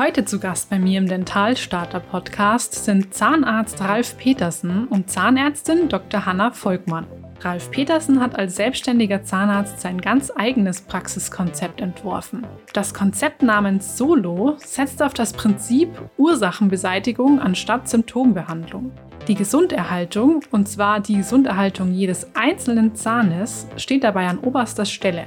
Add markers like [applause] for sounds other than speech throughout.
Heute zu Gast bei mir im Dentalstarter Podcast sind Zahnarzt Ralf Petersen und Zahnärztin Dr. Hanna Volkmann. Ralf Petersen hat als selbstständiger Zahnarzt sein ganz eigenes Praxiskonzept entworfen. Das Konzept namens Solo setzt auf das Prinzip Ursachenbeseitigung anstatt Symptombehandlung. Die Gesunderhaltung, und zwar die Gesunderhaltung jedes einzelnen Zahnes, steht dabei an oberster Stelle.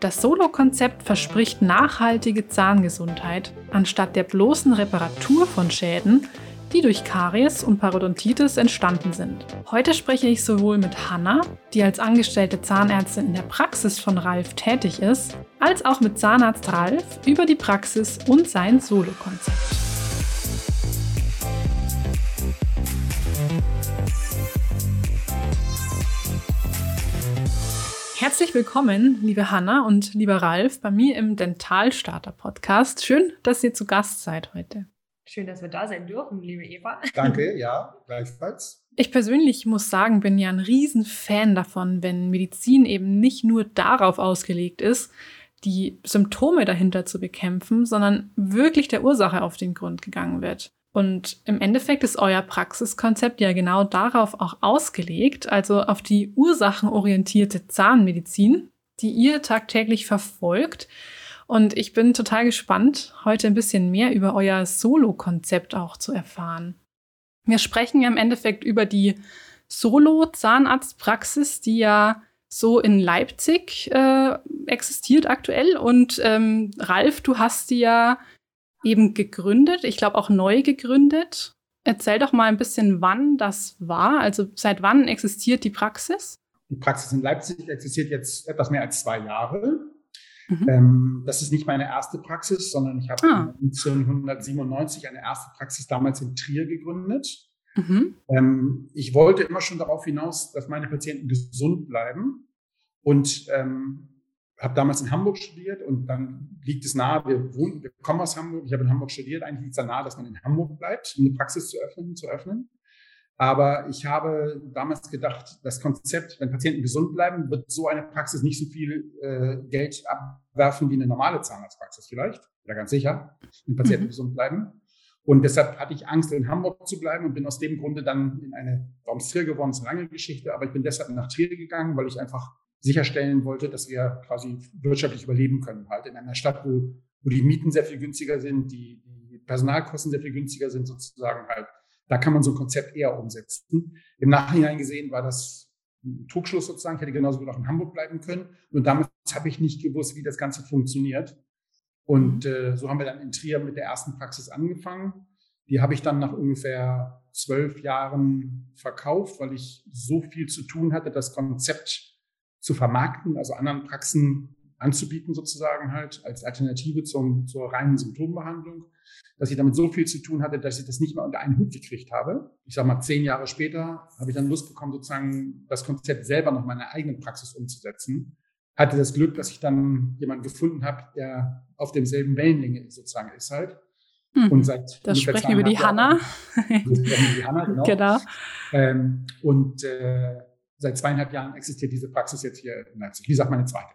Das Solo-Konzept verspricht nachhaltige Zahngesundheit anstatt der bloßen Reparatur von Schäden, die durch Karies und Parodontitis entstanden sind. Heute spreche ich sowohl mit Hanna, die als angestellte Zahnärztin in der Praxis von Ralf tätig ist, als auch mit Zahnarzt Ralf über die Praxis und sein Solo-Konzept. Herzlich willkommen, liebe Hanna und lieber Ralf, bei mir im Dentalstarter Podcast. Schön, dass ihr zu Gast seid heute. Schön, dass wir da sein dürfen, liebe Eva. Danke, [laughs] ja, gleichfalls. Ich persönlich muss sagen, bin ja ein Riesenfan davon, wenn Medizin eben nicht nur darauf ausgelegt ist, die Symptome dahinter zu bekämpfen, sondern wirklich der Ursache auf den Grund gegangen wird. Und im Endeffekt ist euer Praxiskonzept ja genau darauf auch ausgelegt, also auf die ursachenorientierte Zahnmedizin, die ihr tagtäglich verfolgt und ich bin total gespannt, heute ein bisschen mehr über euer Solo-Konzept auch zu erfahren. Wir sprechen ja im Endeffekt über die Solo-Zahnarztpraxis, die ja so in Leipzig äh, existiert aktuell. Und ähm, Ralf, du hast die ja eben gegründet, ich glaube auch neu gegründet. Erzähl doch mal ein bisschen, wann das war. Also seit wann existiert die Praxis? Die Praxis in Leipzig existiert jetzt etwas mehr als zwei Jahre. Mhm. Ähm, das ist nicht meine erste Praxis, sondern ich habe ah. 1997 eine erste Praxis damals in Trier gegründet. Mhm. Ähm, ich wollte immer schon darauf hinaus, dass meine Patienten gesund bleiben und ähm, habe damals in Hamburg studiert und dann liegt es nahe, wir, wohnen, wir kommen aus Hamburg, ich habe in Hamburg studiert, eigentlich liegt es da nahe, dass man in Hamburg bleibt, um eine Praxis zu öffnen. Zu öffnen. Aber ich habe damals gedacht, das Konzept, wenn Patienten gesund bleiben, wird so eine Praxis nicht so viel äh, Geld abwerfen wie eine normale Zahnarztpraxis vielleicht, oder ganz sicher, wenn Patienten mhm. gesund bleiben. Und deshalb hatte ich Angst, in Hamburg zu bleiben und bin aus dem Grunde dann in eine, warum Trier geworden, ist lange Geschichte, aber ich bin deshalb nach Trier gegangen, weil ich einfach sicherstellen wollte, dass wir quasi wirtschaftlich überleben können, halt in einer Stadt, wo, wo die Mieten sehr viel günstiger sind, die, die Personalkosten sehr viel günstiger sind, sozusagen halt da kann man so ein Konzept eher umsetzen. Im Nachhinein gesehen war das ein Trugschluss sozusagen. Ich hätte genauso gut auch in Hamburg bleiben können. Und damals habe ich nicht gewusst, wie das Ganze funktioniert. Und äh, so haben wir dann in Trier mit der ersten Praxis angefangen. Die habe ich dann nach ungefähr zwölf Jahren verkauft, weil ich so viel zu tun hatte, das Konzept zu vermarkten, also anderen Praxen anzubieten sozusagen halt als Alternative zum, zur reinen Symptombehandlung, dass ich damit so viel zu tun hatte, dass ich das nicht mehr unter einen Hut gekriegt habe. Ich sage mal, zehn Jahre später habe ich dann Lust bekommen, sozusagen das Konzept selber noch meine eigene Praxis umzusetzen. Hatte das Glück, dass ich dann jemanden gefunden habe, der auf demselben Wellenlänge sozusagen ist halt. Hm. Und seit das sprechen wir über die Hanna. [laughs] Wir sprechen über die Hanna, genau. genau. Ähm, und äh, seit zweieinhalb Jahren existiert diese Praxis jetzt hier in Leipzig. Wie gesagt, meine zweite.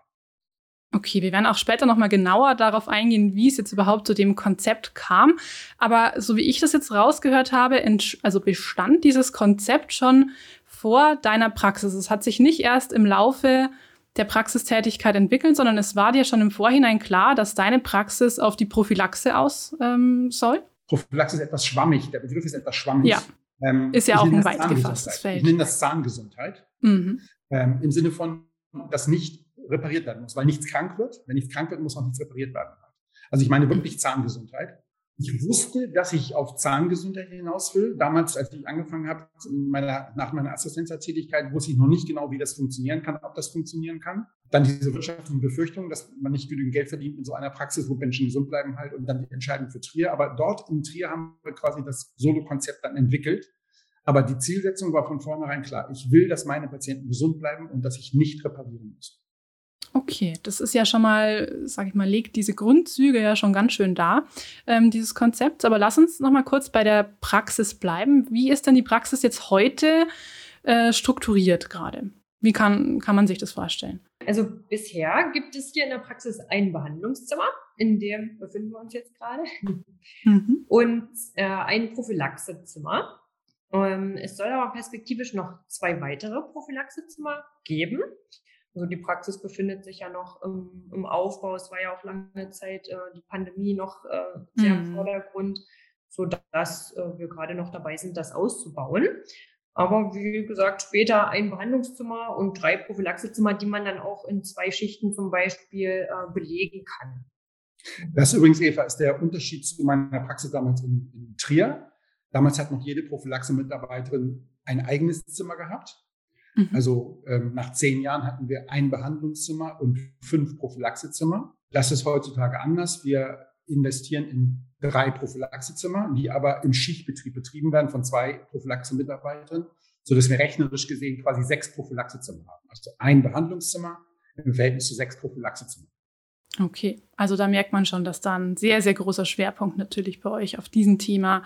Okay, wir werden auch später nochmal genauer darauf eingehen, wie es jetzt überhaupt zu dem Konzept kam. Aber so wie ich das jetzt rausgehört habe, also bestand dieses Konzept schon vor deiner Praxis. Es hat sich nicht erst im Laufe der Praxistätigkeit entwickelt, sondern es war dir schon im Vorhinein klar, dass deine Praxis auf die Prophylaxe aus ähm, soll? Prophylaxe ist etwas schwammig, der Begriff ist etwas schwammig. Ja. Ähm, ist ja auch ein weit gefasstes Feld. Ich nenne das Zahngesundheit. Mhm. Ähm, Im Sinne von, dass nicht repariert werden muss, weil nichts krank wird. Wenn nichts krank wird, muss auch nichts repariert werden. Also ich meine wirklich Zahngesundheit. Ich wusste, dass ich auf Zahngesundheit hinaus will. Damals, als ich angefangen habe, meiner, nach meiner Assistenztätigkeit, wusste ich noch nicht genau, wie das funktionieren kann, ob das funktionieren kann. Dann diese wirtschaftlichen Befürchtungen, dass man nicht genügend Geld verdient in so einer Praxis, wo Menschen gesund bleiben halt und dann die Entscheidung für Trier. Aber dort in Trier haben wir quasi das Solo-Konzept dann entwickelt. Aber die Zielsetzung war von vornherein klar. Ich will, dass meine Patienten gesund bleiben und dass ich nicht reparieren muss. Okay, das ist ja schon mal, sag ich mal, legt diese Grundzüge ja schon ganz schön da, ähm, dieses Konzept. Aber lass uns noch mal kurz bei der Praxis bleiben. Wie ist denn die Praxis jetzt heute äh, strukturiert gerade? Wie kann, kann man sich das vorstellen? Also bisher gibt es hier in der Praxis ein Behandlungszimmer, in dem befinden wir uns jetzt gerade, mhm. und äh, ein Prophylaxezimmer. Ähm, es soll aber perspektivisch noch zwei weitere Prophylaxezimmer geben. Also die Praxis befindet sich ja noch im, im Aufbau. Es war ja auch lange Zeit äh, die Pandemie noch äh, sehr mhm. im Vordergrund, sodass äh, wir gerade noch dabei sind, das auszubauen. Aber wie gesagt, später ein Behandlungszimmer und drei Prophylaxezimmer, die man dann auch in zwei Schichten zum Beispiel äh, belegen kann. Das übrigens, Eva, ist der Unterschied zu meiner Praxis damals in, in Trier. Damals hat noch jede Prophylaxe-Mitarbeiterin ein eigenes Zimmer gehabt. Mhm. Also ähm, nach zehn Jahren hatten wir ein Behandlungszimmer und fünf Prophylaxezimmer. Das ist heutzutage anders. Wir investieren in drei Prophylaxezimmer, die aber im Schichtbetrieb betrieben werden von zwei Prophylaxe-Mitarbeitern, sodass wir rechnerisch gesehen quasi sechs Prophylaxezimmer haben. Also ein Behandlungszimmer im Verhältnis zu sechs Prophylaxezimmer. Okay, also da merkt man schon, dass da ein sehr, sehr großer Schwerpunkt natürlich bei euch auf diesem Thema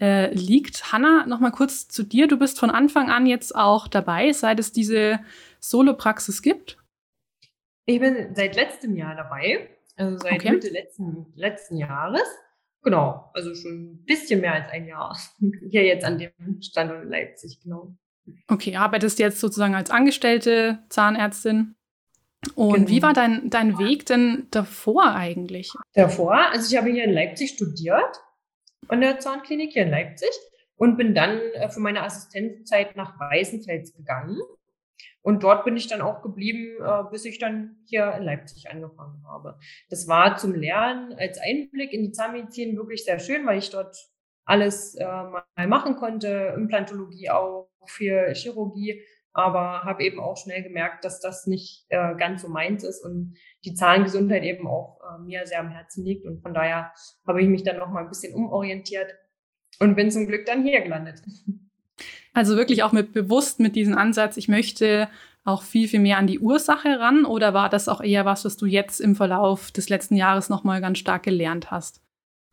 äh, liegt. Hanna, noch mal kurz zu dir. Du bist von Anfang an jetzt auch dabei, seit es diese Solo-Praxis gibt. Ich bin seit letztem Jahr dabei, also seit okay. Mitte letzten, letzten Jahres. Genau, also schon ein bisschen mehr als ein Jahr. [laughs] Hier jetzt an dem Standort in Leipzig, genau. Okay, arbeitest jetzt sozusagen als angestellte Zahnärztin. Und genau. wie war dein, dein Weg denn davor eigentlich? Davor, also ich habe hier in Leipzig studiert, an der Zahnklinik hier in Leipzig und bin dann äh, für meine Assistenzzeit nach Weißenfels gegangen. Und dort bin ich dann auch geblieben, äh, bis ich dann hier in Leipzig angefangen habe. Das war zum Lernen als Einblick in die Zahnmedizin wirklich sehr schön, weil ich dort alles äh, mal machen konnte, Implantologie auch, viel Chirurgie aber habe eben auch schnell gemerkt, dass das nicht äh, ganz so meins ist und die Zahngesundheit eben auch äh, mir sehr am Herzen liegt. Und von daher habe ich mich dann noch mal ein bisschen umorientiert und bin zum Glück dann hier gelandet. Also wirklich auch mit bewusst mit diesem Ansatz, ich möchte auch viel, viel mehr an die Ursache ran oder war das auch eher was, was du jetzt im Verlauf des letzten Jahres noch mal ganz stark gelernt hast?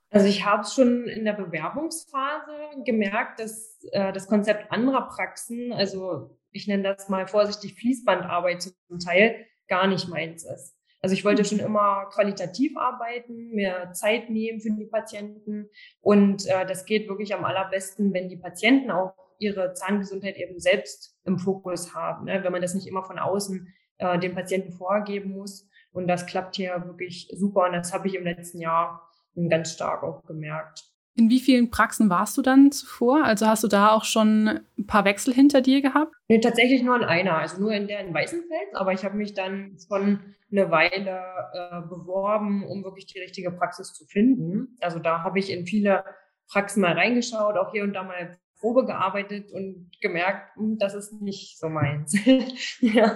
Also ich habe es schon in der Bewerbungsphase gemerkt, dass äh, das Konzept anderer Praxen, also ich nenne das mal vorsichtig Fließbandarbeit zum Teil, gar nicht meins ist. Also ich wollte schon immer qualitativ arbeiten, mehr Zeit nehmen für die Patienten. Und äh, das geht wirklich am allerbesten, wenn die Patienten auch ihre Zahngesundheit eben selbst im Fokus haben. Ne? Wenn man das nicht immer von außen äh, dem Patienten vorgeben muss. Und das klappt hier wirklich super. Und das habe ich im letzten Jahr ganz stark auch gemerkt. In wie vielen Praxen warst du dann zuvor? Also hast du da auch schon ein paar Wechsel hinter dir gehabt? Nee, tatsächlich nur in einer, also nur in der in Weißenfels. Aber ich habe mich dann schon eine Weile äh, beworben, um wirklich die richtige Praxis zu finden. Also da habe ich in viele Praxen mal reingeschaut, auch hier und da mal Probe gearbeitet und gemerkt, hm, das ist nicht so meins. [laughs] ja.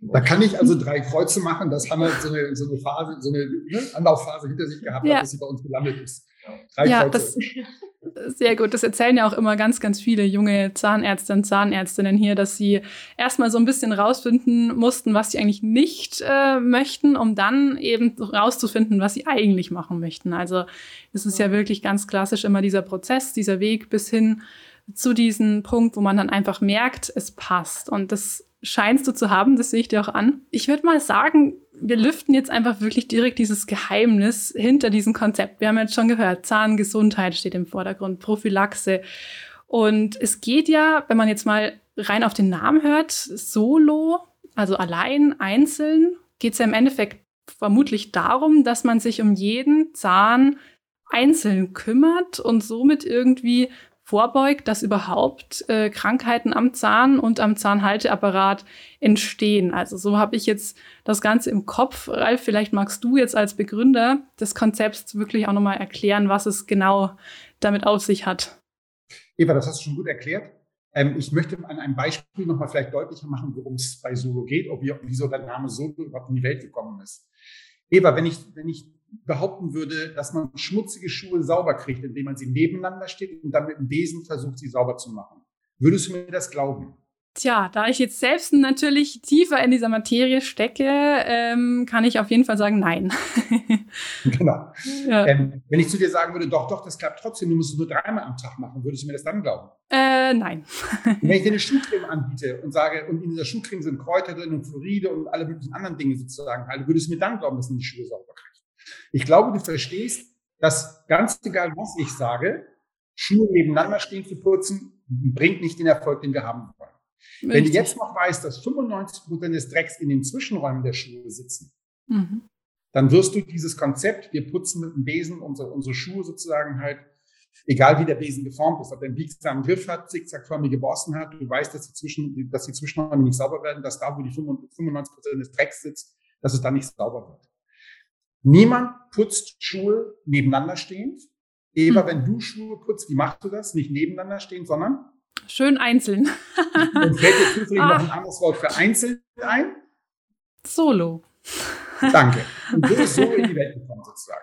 Da kann ich also drei Kreuze machen, dass Hannah so eine, so eine Phase, so eine ne, Anlaufphase hinter sich gehabt ja. hat, dass sie bei uns gelandet ist. Drei ja, das sehr gut. Das erzählen ja auch immer ganz, ganz viele junge Zahnärzte und Zahnärztinnen hier, dass sie erstmal so ein bisschen rausfinden mussten, was sie eigentlich nicht äh, möchten, um dann eben rauszufinden, was sie eigentlich machen möchten. Also es ist ja wirklich ganz klassisch immer dieser Prozess, dieser Weg bis hin zu diesem Punkt, wo man dann einfach merkt, es passt. Und das scheinst du zu haben, das sehe ich dir auch an. Ich würde mal sagen, wir lüften jetzt einfach wirklich direkt dieses Geheimnis hinter diesem Konzept. Wir haben jetzt schon gehört, Zahngesundheit steht im Vordergrund, Prophylaxe. Und es geht ja, wenn man jetzt mal rein auf den Namen hört, solo, also allein, einzeln, geht es ja im Endeffekt vermutlich darum, dass man sich um jeden Zahn einzeln kümmert und somit irgendwie vorbeugt, dass überhaupt äh, Krankheiten am Zahn und am Zahnhalteapparat entstehen. Also so habe ich jetzt das Ganze im Kopf. Ralf, vielleicht magst du jetzt als Begründer des Konzepts wirklich auch nochmal erklären, was es genau damit auf sich hat. Eva, das hast du schon gut erklärt. Ähm, ich möchte an einem Beispiel nochmal vielleicht deutlicher machen, worum es bei Solo geht, ob, wieso der Name Solo überhaupt in die Welt gekommen ist. Eva, wenn ich, wenn ich behaupten würde, dass man schmutzige Schuhe sauber kriegt, indem man sie nebeneinander steht und dann mit dem Besen versucht, sie sauber zu machen. Würdest du mir das glauben? Tja, da ich jetzt selbst natürlich tiefer in dieser Materie stecke, ähm, kann ich auf jeden Fall sagen, nein. [laughs] genau. [laughs] Ja. Ähm, wenn ich zu dir sagen würde, doch, doch, das klappt trotzdem, du musst es nur dreimal am Tag machen, würdest du mir das dann glauben? Äh, nein. wenn ich dir eine [laughs] Schuhcreme anbiete und sage, und in dieser Schuhcreme sind Kräuter drin und Fluoride und alle möglichen anderen Dinge sozusagen, halt, würdest du mir dann glauben, dass man die Schuhe sauber kriegt? Ich glaube, du verstehst, dass ganz egal, was ich sage, Schuhe nebeneinander stehen zu putzen, bringt nicht den Erfolg, den wir haben wollen. Richtig. Wenn du jetzt noch weißt, dass 95 Prozent des Drecks in den Zwischenräumen der Schuhe sitzen, mhm. dann wirst du dieses Konzept, wir putzen mit dem Besen unsere, unsere Schuhe sozusagen halt, egal wie der Besen geformt ist, ob der einen biegsamen Griff hat, zickzackförmige Borsten hat, du weißt, dass die, Zwischen, dass die Zwischenräume nicht sauber werden, dass da, wo die 95 Prozent des Drecks sitzt, dass es da nicht sauber wird. Niemand putzt Schuhe nebeneinander stehend. Eva, hm. wenn du Schuhe putzt, wie machst du das? Nicht nebeneinander stehen, sondern Schön einzeln. Und fällt dir zufällig noch ein anderes Wort für einzeln ein? Solo. Danke. Und so ist so in die Welt gekommen [laughs] sozusagen.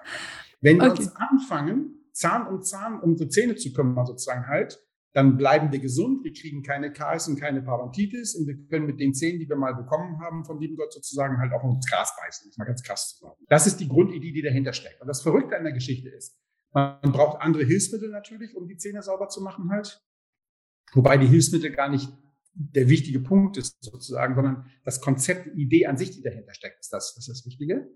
Wenn wir okay. uns anfangen, Zahn um Zahn um unsere Zähne zu kümmern sozusagen halt, dann bleiben wir gesund, wir kriegen keine KS und keine Parodontitis und wir können mit den Zähnen, die wir mal bekommen haben, vom lieben Gott sozusagen halt auch ins Gras beißen. Das ist mal ganz krass zu sagen. Das ist die Grundidee, die dahinter steckt. Und das Verrückte an der Geschichte ist, man braucht andere Hilfsmittel natürlich, um die Zähne sauber zu machen halt. Wobei die Hilfsmittel gar nicht der wichtige Punkt ist sozusagen, sondern das Konzept, die Idee an sich, die dahinter steckt, ist das, das ist das Wichtige.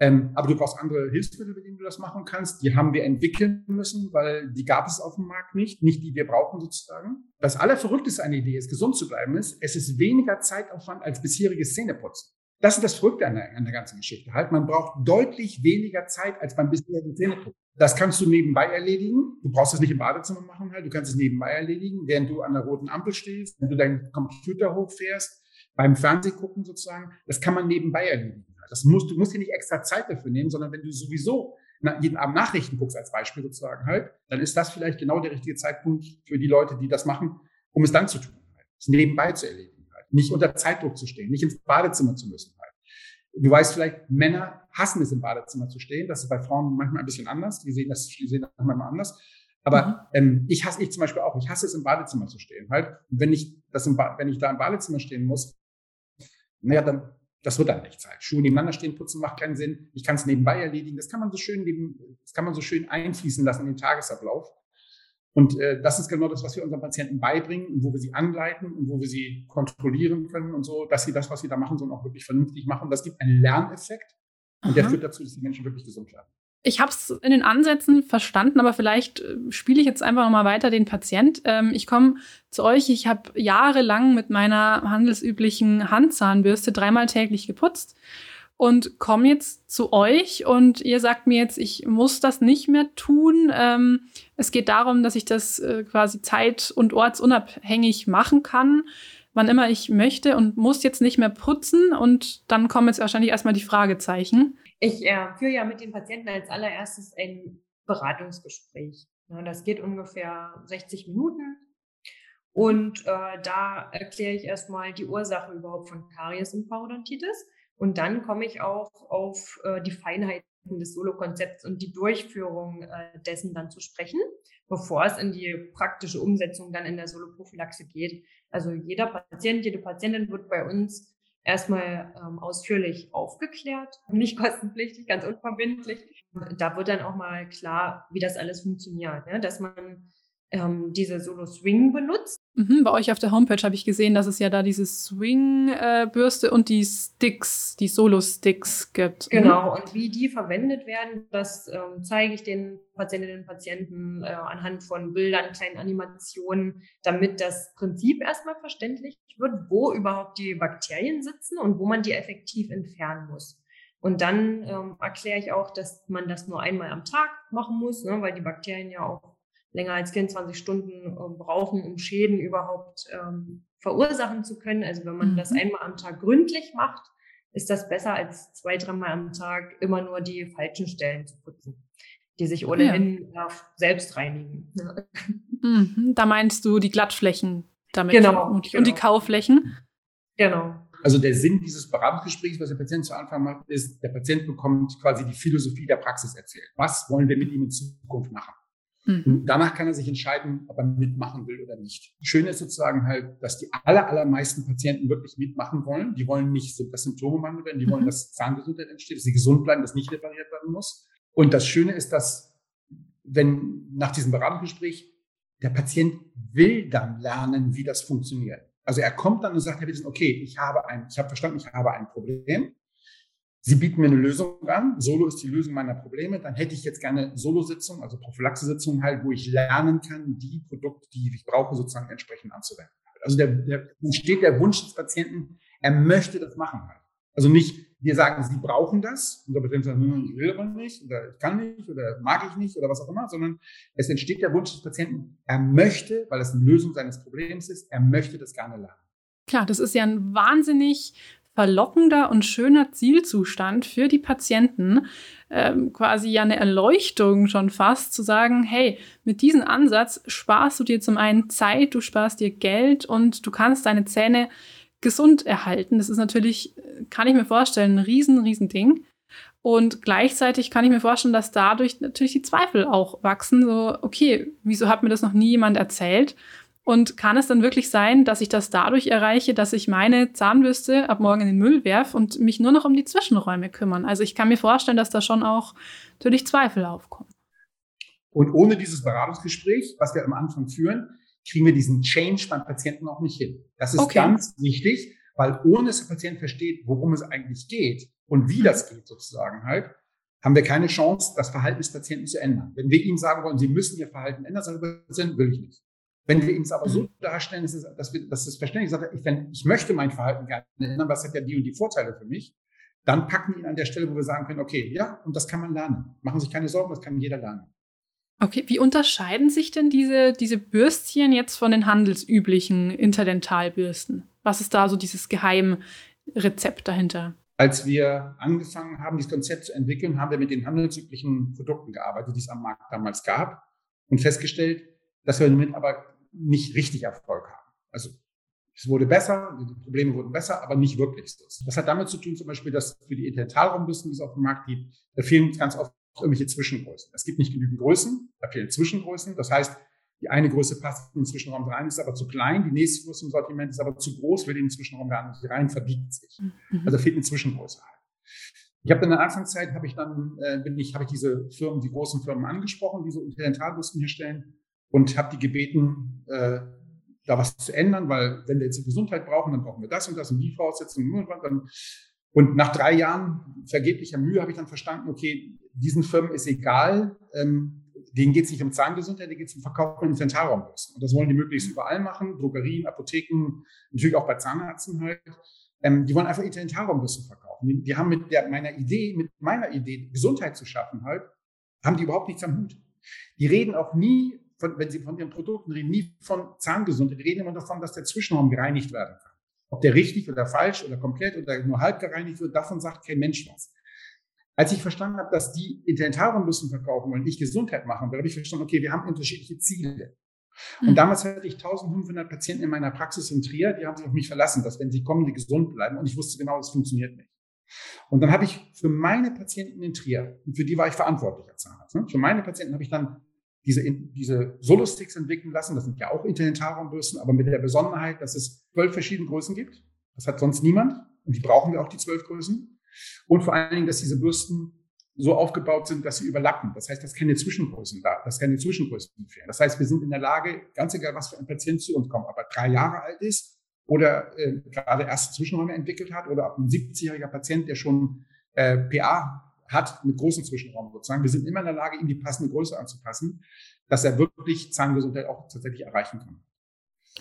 Ähm, aber du brauchst andere Hilfsmittel, mit denen du das machen kannst. Die haben wir entwickeln müssen, weil die gab es auf dem Markt nicht, nicht die wir brauchen sozusagen. Das Allerverrückteste an der Idee ist, gesund zu bleiben, ist, es ist weniger Zeitaufwand als bisheriges Zähneputzen. Das ist das Verrückte an der, an der ganzen Geschichte. Halt, man braucht deutlich weniger Zeit als beim bisherigen Zähneputzen. Das kannst du nebenbei erledigen. Du brauchst es nicht im Badezimmer machen halt. Du kannst es nebenbei erledigen, während du an der roten Ampel stehst, wenn du deinen Computer hochfährst, beim Fernsehen gucken sozusagen. Das kann man nebenbei erledigen. Das musst, du musst dir nicht extra Zeit dafür nehmen, sondern wenn du sowieso jeden Abend Nachrichten guckst als Beispiel sozusagen halt, dann ist das vielleicht genau der richtige Zeitpunkt für die Leute, die das machen, um es dann zu tun. Halt. Es nebenbei zu erledigen. Halt. Nicht unter Zeitdruck zu stehen, nicht ins Badezimmer zu müssen. Halt. Du weißt vielleicht, Männer hassen es im Badezimmer zu stehen. Das ist bei Frauen manchmal ein bisschen anders. Die sehen das, die sehen das manchmal anders. Aber mhm. ähm, ich hasse ich zum Beispiel auch. Ich hasse es im Badezimmer zu stehen. Halt, und wenn ich das im wenn ich da im Badezimmer stehen muss, naja, dann das wird dann nicht Zeit. Schuhe nebeneinander stehen, putzen macht keinen Sinn. Ich kann es nebenbei erledigen. Das kann man so schön neben, das kann man so schön einfließen lassen in den Tagesablauf. Und äh, das ist genau das, was wir unseren Patienten beibringen und wo wir sie anleiten und wo wir sie kontrollieren können und so, dass sie das, was sie da machen, so auch wirklich vernünftig machen. Das gibt einen Lerneffekt und Aha. der führt dazu, dass die Menschen wirklich gesund werden. Ich habe es in den Ansätzen verstanden, aber vielleicht äh, spiele ich jetzt einfach noch mal weiter den Patient. Ähm, ich komme zu euch. Ich habe jahrelang mit meiner handelsüblichen Handzahnbürste dreimal täglich geputzt und komme jetzt zu euch und ihr sagt mir jetzt, ich muss das nicht mehr tun. Ähm, es geht darum, dass ich das äh, quasi zeit- und ortsunabhängig machen kann, wann immer ich möchte und muss jetzt nicht mehr putzen. Und dann kommen jetzt wahrscheinlich erstmal die Fragezeichen. Ich äh, führe ja mit den Patienten als allererstes ein Beratungsgespräch. Ja, das geht ungefähr 60 Minuten. Und äh, da erkläre ich erstmal die Ursache überhaupt von Karies und Parodontitis. Und dann komme ich auch auf äh, die Feinheiten des Solo-Konzepts und die Durchführung äh, dessen dann zu sprechen, bevor es in die praktische Umsetzung dann in der Solo-Prophylaxe geht. Also jeder Patient, jede Patientin wird bei uns erstmal ähm, ausführlich aufgeklärt, [laughs] nicht kostenpflichtig, ganz unverbindlich. Da wird dann auch mal klar, wie das alles funktioniert, ne? dass man ähm, diese Solo Swing benutzt. Mhm, bei euch auf der Homepage habe ich gesehen, dass es ja da diese Swing-Bürste und die Sticks, die Solo-Sticks gibt. Mhm. Genau, und wie die verwendet werden, das ähm, zeige ich den Patientinnen und Patienten äh, anhand von Bildern, kleinen Animationen, damit das Prinzip erstmal verständlich wird, wo überhaupt die Bakterien sitzen und wo man die effektiv entfernen muss. Und dann ähm, erkläre ich auch, dass man das nur einmal am Tag machen muss, ne, weil die Bakterien ja auch länger als 24 Stunden äh, brauchen, um Schäden überhaupt ähm, verursachen zu können. Also wenn man mhm. das einmal am Tag gründlich macht, ist das besser als zwei, dreimal am Tag immer nur die falschen Stellen zu putzen, die sich ohnehin ja. selbst reinigen. Mhm. Da meinst du die Glattflächen damit genau, und, genau. und die genau. Kauflächen? Genau. Also der Sinn dieses Beratungsgesprächs, was der Patient zu Anfang macht, ist, der Patient bekommt quasi die Philosophie der Praxis erzählt. Was wollen wir mit ihm in Zukunft machen? Mhm. Und danach kann er sich entscheiden, ob er mitmachen will oder nicht. Schön ist sozusagen halt, dass die aller, allermeisten Patienten wirklich mitmachen wollen. Die wollen nicht, dass Symptome behandelt werden, die mhm. wollen, dass Zahngesundheit entsteht, dass sie gesund bleiben, dass nicht repariert werden muss. Und das Schöne ist, dass wenn nach diesem Beratungsgespräch der Patient will dann lernen, wie das funktioniert. Also er kommt dann und sagt, Herr Wittgen, okay, ich habe ein, ich habe verstanden, ich habe ein Problem. Sie bieten mir eine Lösung an. Solo ist die Lösung meiner Probleme. Dann hätte ich jetzt gerne Solo-Sitzungen, also Prophylaxe-Sitzungen halt, wo ich lernen kann, die Produkte, die ich brauche, sozusagen entsprechend anzuwenden. Also der, der entsteht der Wunsch des Patienten, er möchte das machen halt. Also nicht, wir sagen, sie brauchen das, und der Patient sagt, hm, ich will aber nicht, oder ich kann nicht, oder mag ich nicht, oder was auch immer, sondern es entsteht der Wunsch des Patienten, er möchte, weil es eine Lösung seines Problems ist, er möchte das gerne lernen. Klar, das ist ja ein wahnsinnig verlockender und schöner Zielzustand für die Patienten, ähm, quasi ja eine Erleuchtung schon fast, zu sagen, hey, mit diesem Ansatz sparst du dir zum einen Zeit, du sparst dir Geld und du kannst deine Zähne gesund erhalten. Das ist natürlich, kann ich mir vorstellen, ein riesen, riesen Ding. Und gleichzeitig kann ich mir vorstellen, dass dadurch natürlich die Zweifel auch wachsen. So, okay, wieso hat mir das noch nie jemand erzählt? Und kann es dann wirklich sein, dass ich das dadurch erreiche, dass ich meine Zahnbürste ab morgen in den Müll werfe und mich nur noch um die Zwischenräume kümmern? Also ich kann mir vorstellen, dass da schon auch natürlich Zweifel aufkommen. Und ohne dieses Beratungsgespräch, was wir am Anfang führen, kriegen wir diesen Change beim Patienten auch nicht hin. Das ist okay. ganz wichtig, weil ohne dass der Patient versteht, worum es eigentlich geht und wie das geht sozusagen halt, haben wir keine Chance, das Verhalten des Patienten zu ändern. Wenn wir ihm sagen wollen, Sie müssen Ihr Verhalten ändern, der Patient, will ich nicht. Wenn wir ihm es aber so mhm. darstellen, dass, es, dass, wir, dass das Verständnis sagt, ich, wenn, ich möchte mein Verhalten gerne ändern, was hat ja die und die Vorteile für mich, dann packen wir ihn an der Stelle, wo wir sagen können, okay, ja, und das kann man lernen. Machen Sie sich keine Sorgen, das kann jeder lernen. Okay, wie unterscheiden sich denn diese, diese Bürstchen jetzt von den handelsüblichen Interdentalbürsten? Was ist da so dieses Geheimrezept dahinter? Als wir angefangen haben, dieses Konzept zu entwickeln, haben wir mit den handelsüblichen Produkten gearbeitet, die es am Markt damals gab und festgestellt, dass wir damit aber nicht richtig Erfolg haben. Also es wurde besser, die Probleme wurden besser, aber nicht wirklich so. Das hat damit zu tun, zum Beispiel, dass für die Interdentalraumbürsten, die es auf dem Markt gibt, da fehlen ganz oft irgendwelche Zwischengrößen. Es gibt nicht genügend Größen, da fehlen Zwischengrößen. Das heißt, die eine Größe passt in den Zwischenraum rein, ist aber zu klein. Die nächste Größe im Sortiment ist aber zu groß, will in den Zwischenraum gar nicht rein, verbiegt sich. Mhm. Also fehlt eine Zwischengröße halt. Ich habe in der Anfangszeit habe ich dann äh, bin ich habe ich diese Firmen, die großen Firmen angesprochen, die so Interdentalbürsten herstellen und habe die gebeten, äh, da was zu ändern, weil wenn wir jetzt Gesundheit brauchen, dann brauchen wir das und das und die Voraussetzungen. Und, und nach drei Jahren vergeblicher Mühe habe ich dann verstanden, okay, diesen Firmen ist egal, ähm, denen geht es nicht um Zahngesundheit, denen geht es um Verkauf von Inventarraumbürsten. Und das wollen die möglichst überall machen, Drogerien, Apotheken, natürlich auch bei Zahnärzten halt. Ähm, die wollen einfach Inventarraumbürsten verkaufen. Die, die haben mit der, meiner Idee, mit meiner Idee, Gesundheit zu schaffen halt, haben die überhaupt nichts am Hut. Die reden auch nie von, wenn Sie von Ihren Produkten reden, nie von Zahngesundheit. Die reden immer davon, dass der Zwischenraum gereinigt werden kann. Ob der richtig oder falsch oder komplett oder nur halb gereinigt wird, davon sagt kein Mensch was. Als ich verstanden habe, dass die Inventarraumbürsten verkaufen wollen, nicht Gesundheit machen will, habe ich verstanden, okay, wir haben unterschiedliche Ziele. Und mhm. damals hatte ich 1500 Patienten in meiner Praxis in Trier, die haben sich auf mich verlassen, dass wenn sie kommen, die gesund bleiben. Und ich wusste genau, das funktioniert nicht. Und dann habe ich für meine Patienten in Trier, und für die war ich verantwortlich als Zahnarzt, ne? für meine Patienten habe ich dann diese, diese Solo-Sticks entwickeln lassen. Das sind ja auch Interdentalraumbürsten, aber mit der Besonderheit, dass es zwölf verschiedene Größen gibt. Das hat sonst niemand. Und die brauchen wir auch, die zwölf Größen. Und vor allen Dingen, dass diese Bürsten so aufgebaut sind, dass sie überlappen. Das heißt, dass keine Zwischengrößen da, dass keine Zwischengrößen fehlen. Das heißt, wir sind in der Lage, ganz egal, was für ein Patient zu uns kommt, ob er drei Jahre alt ist oder äh, gerade erste Zwischenräume entwickelt hat oder ob ein 70-jähriger Patient, der schon äh, PA hat mit großen Zwischenraum sozusagen. Wir sind immer in der Lage, ihm die passende Größe anzupassen, dass er wirklich Zahngesundheit auch tatsächlich erreichen kann.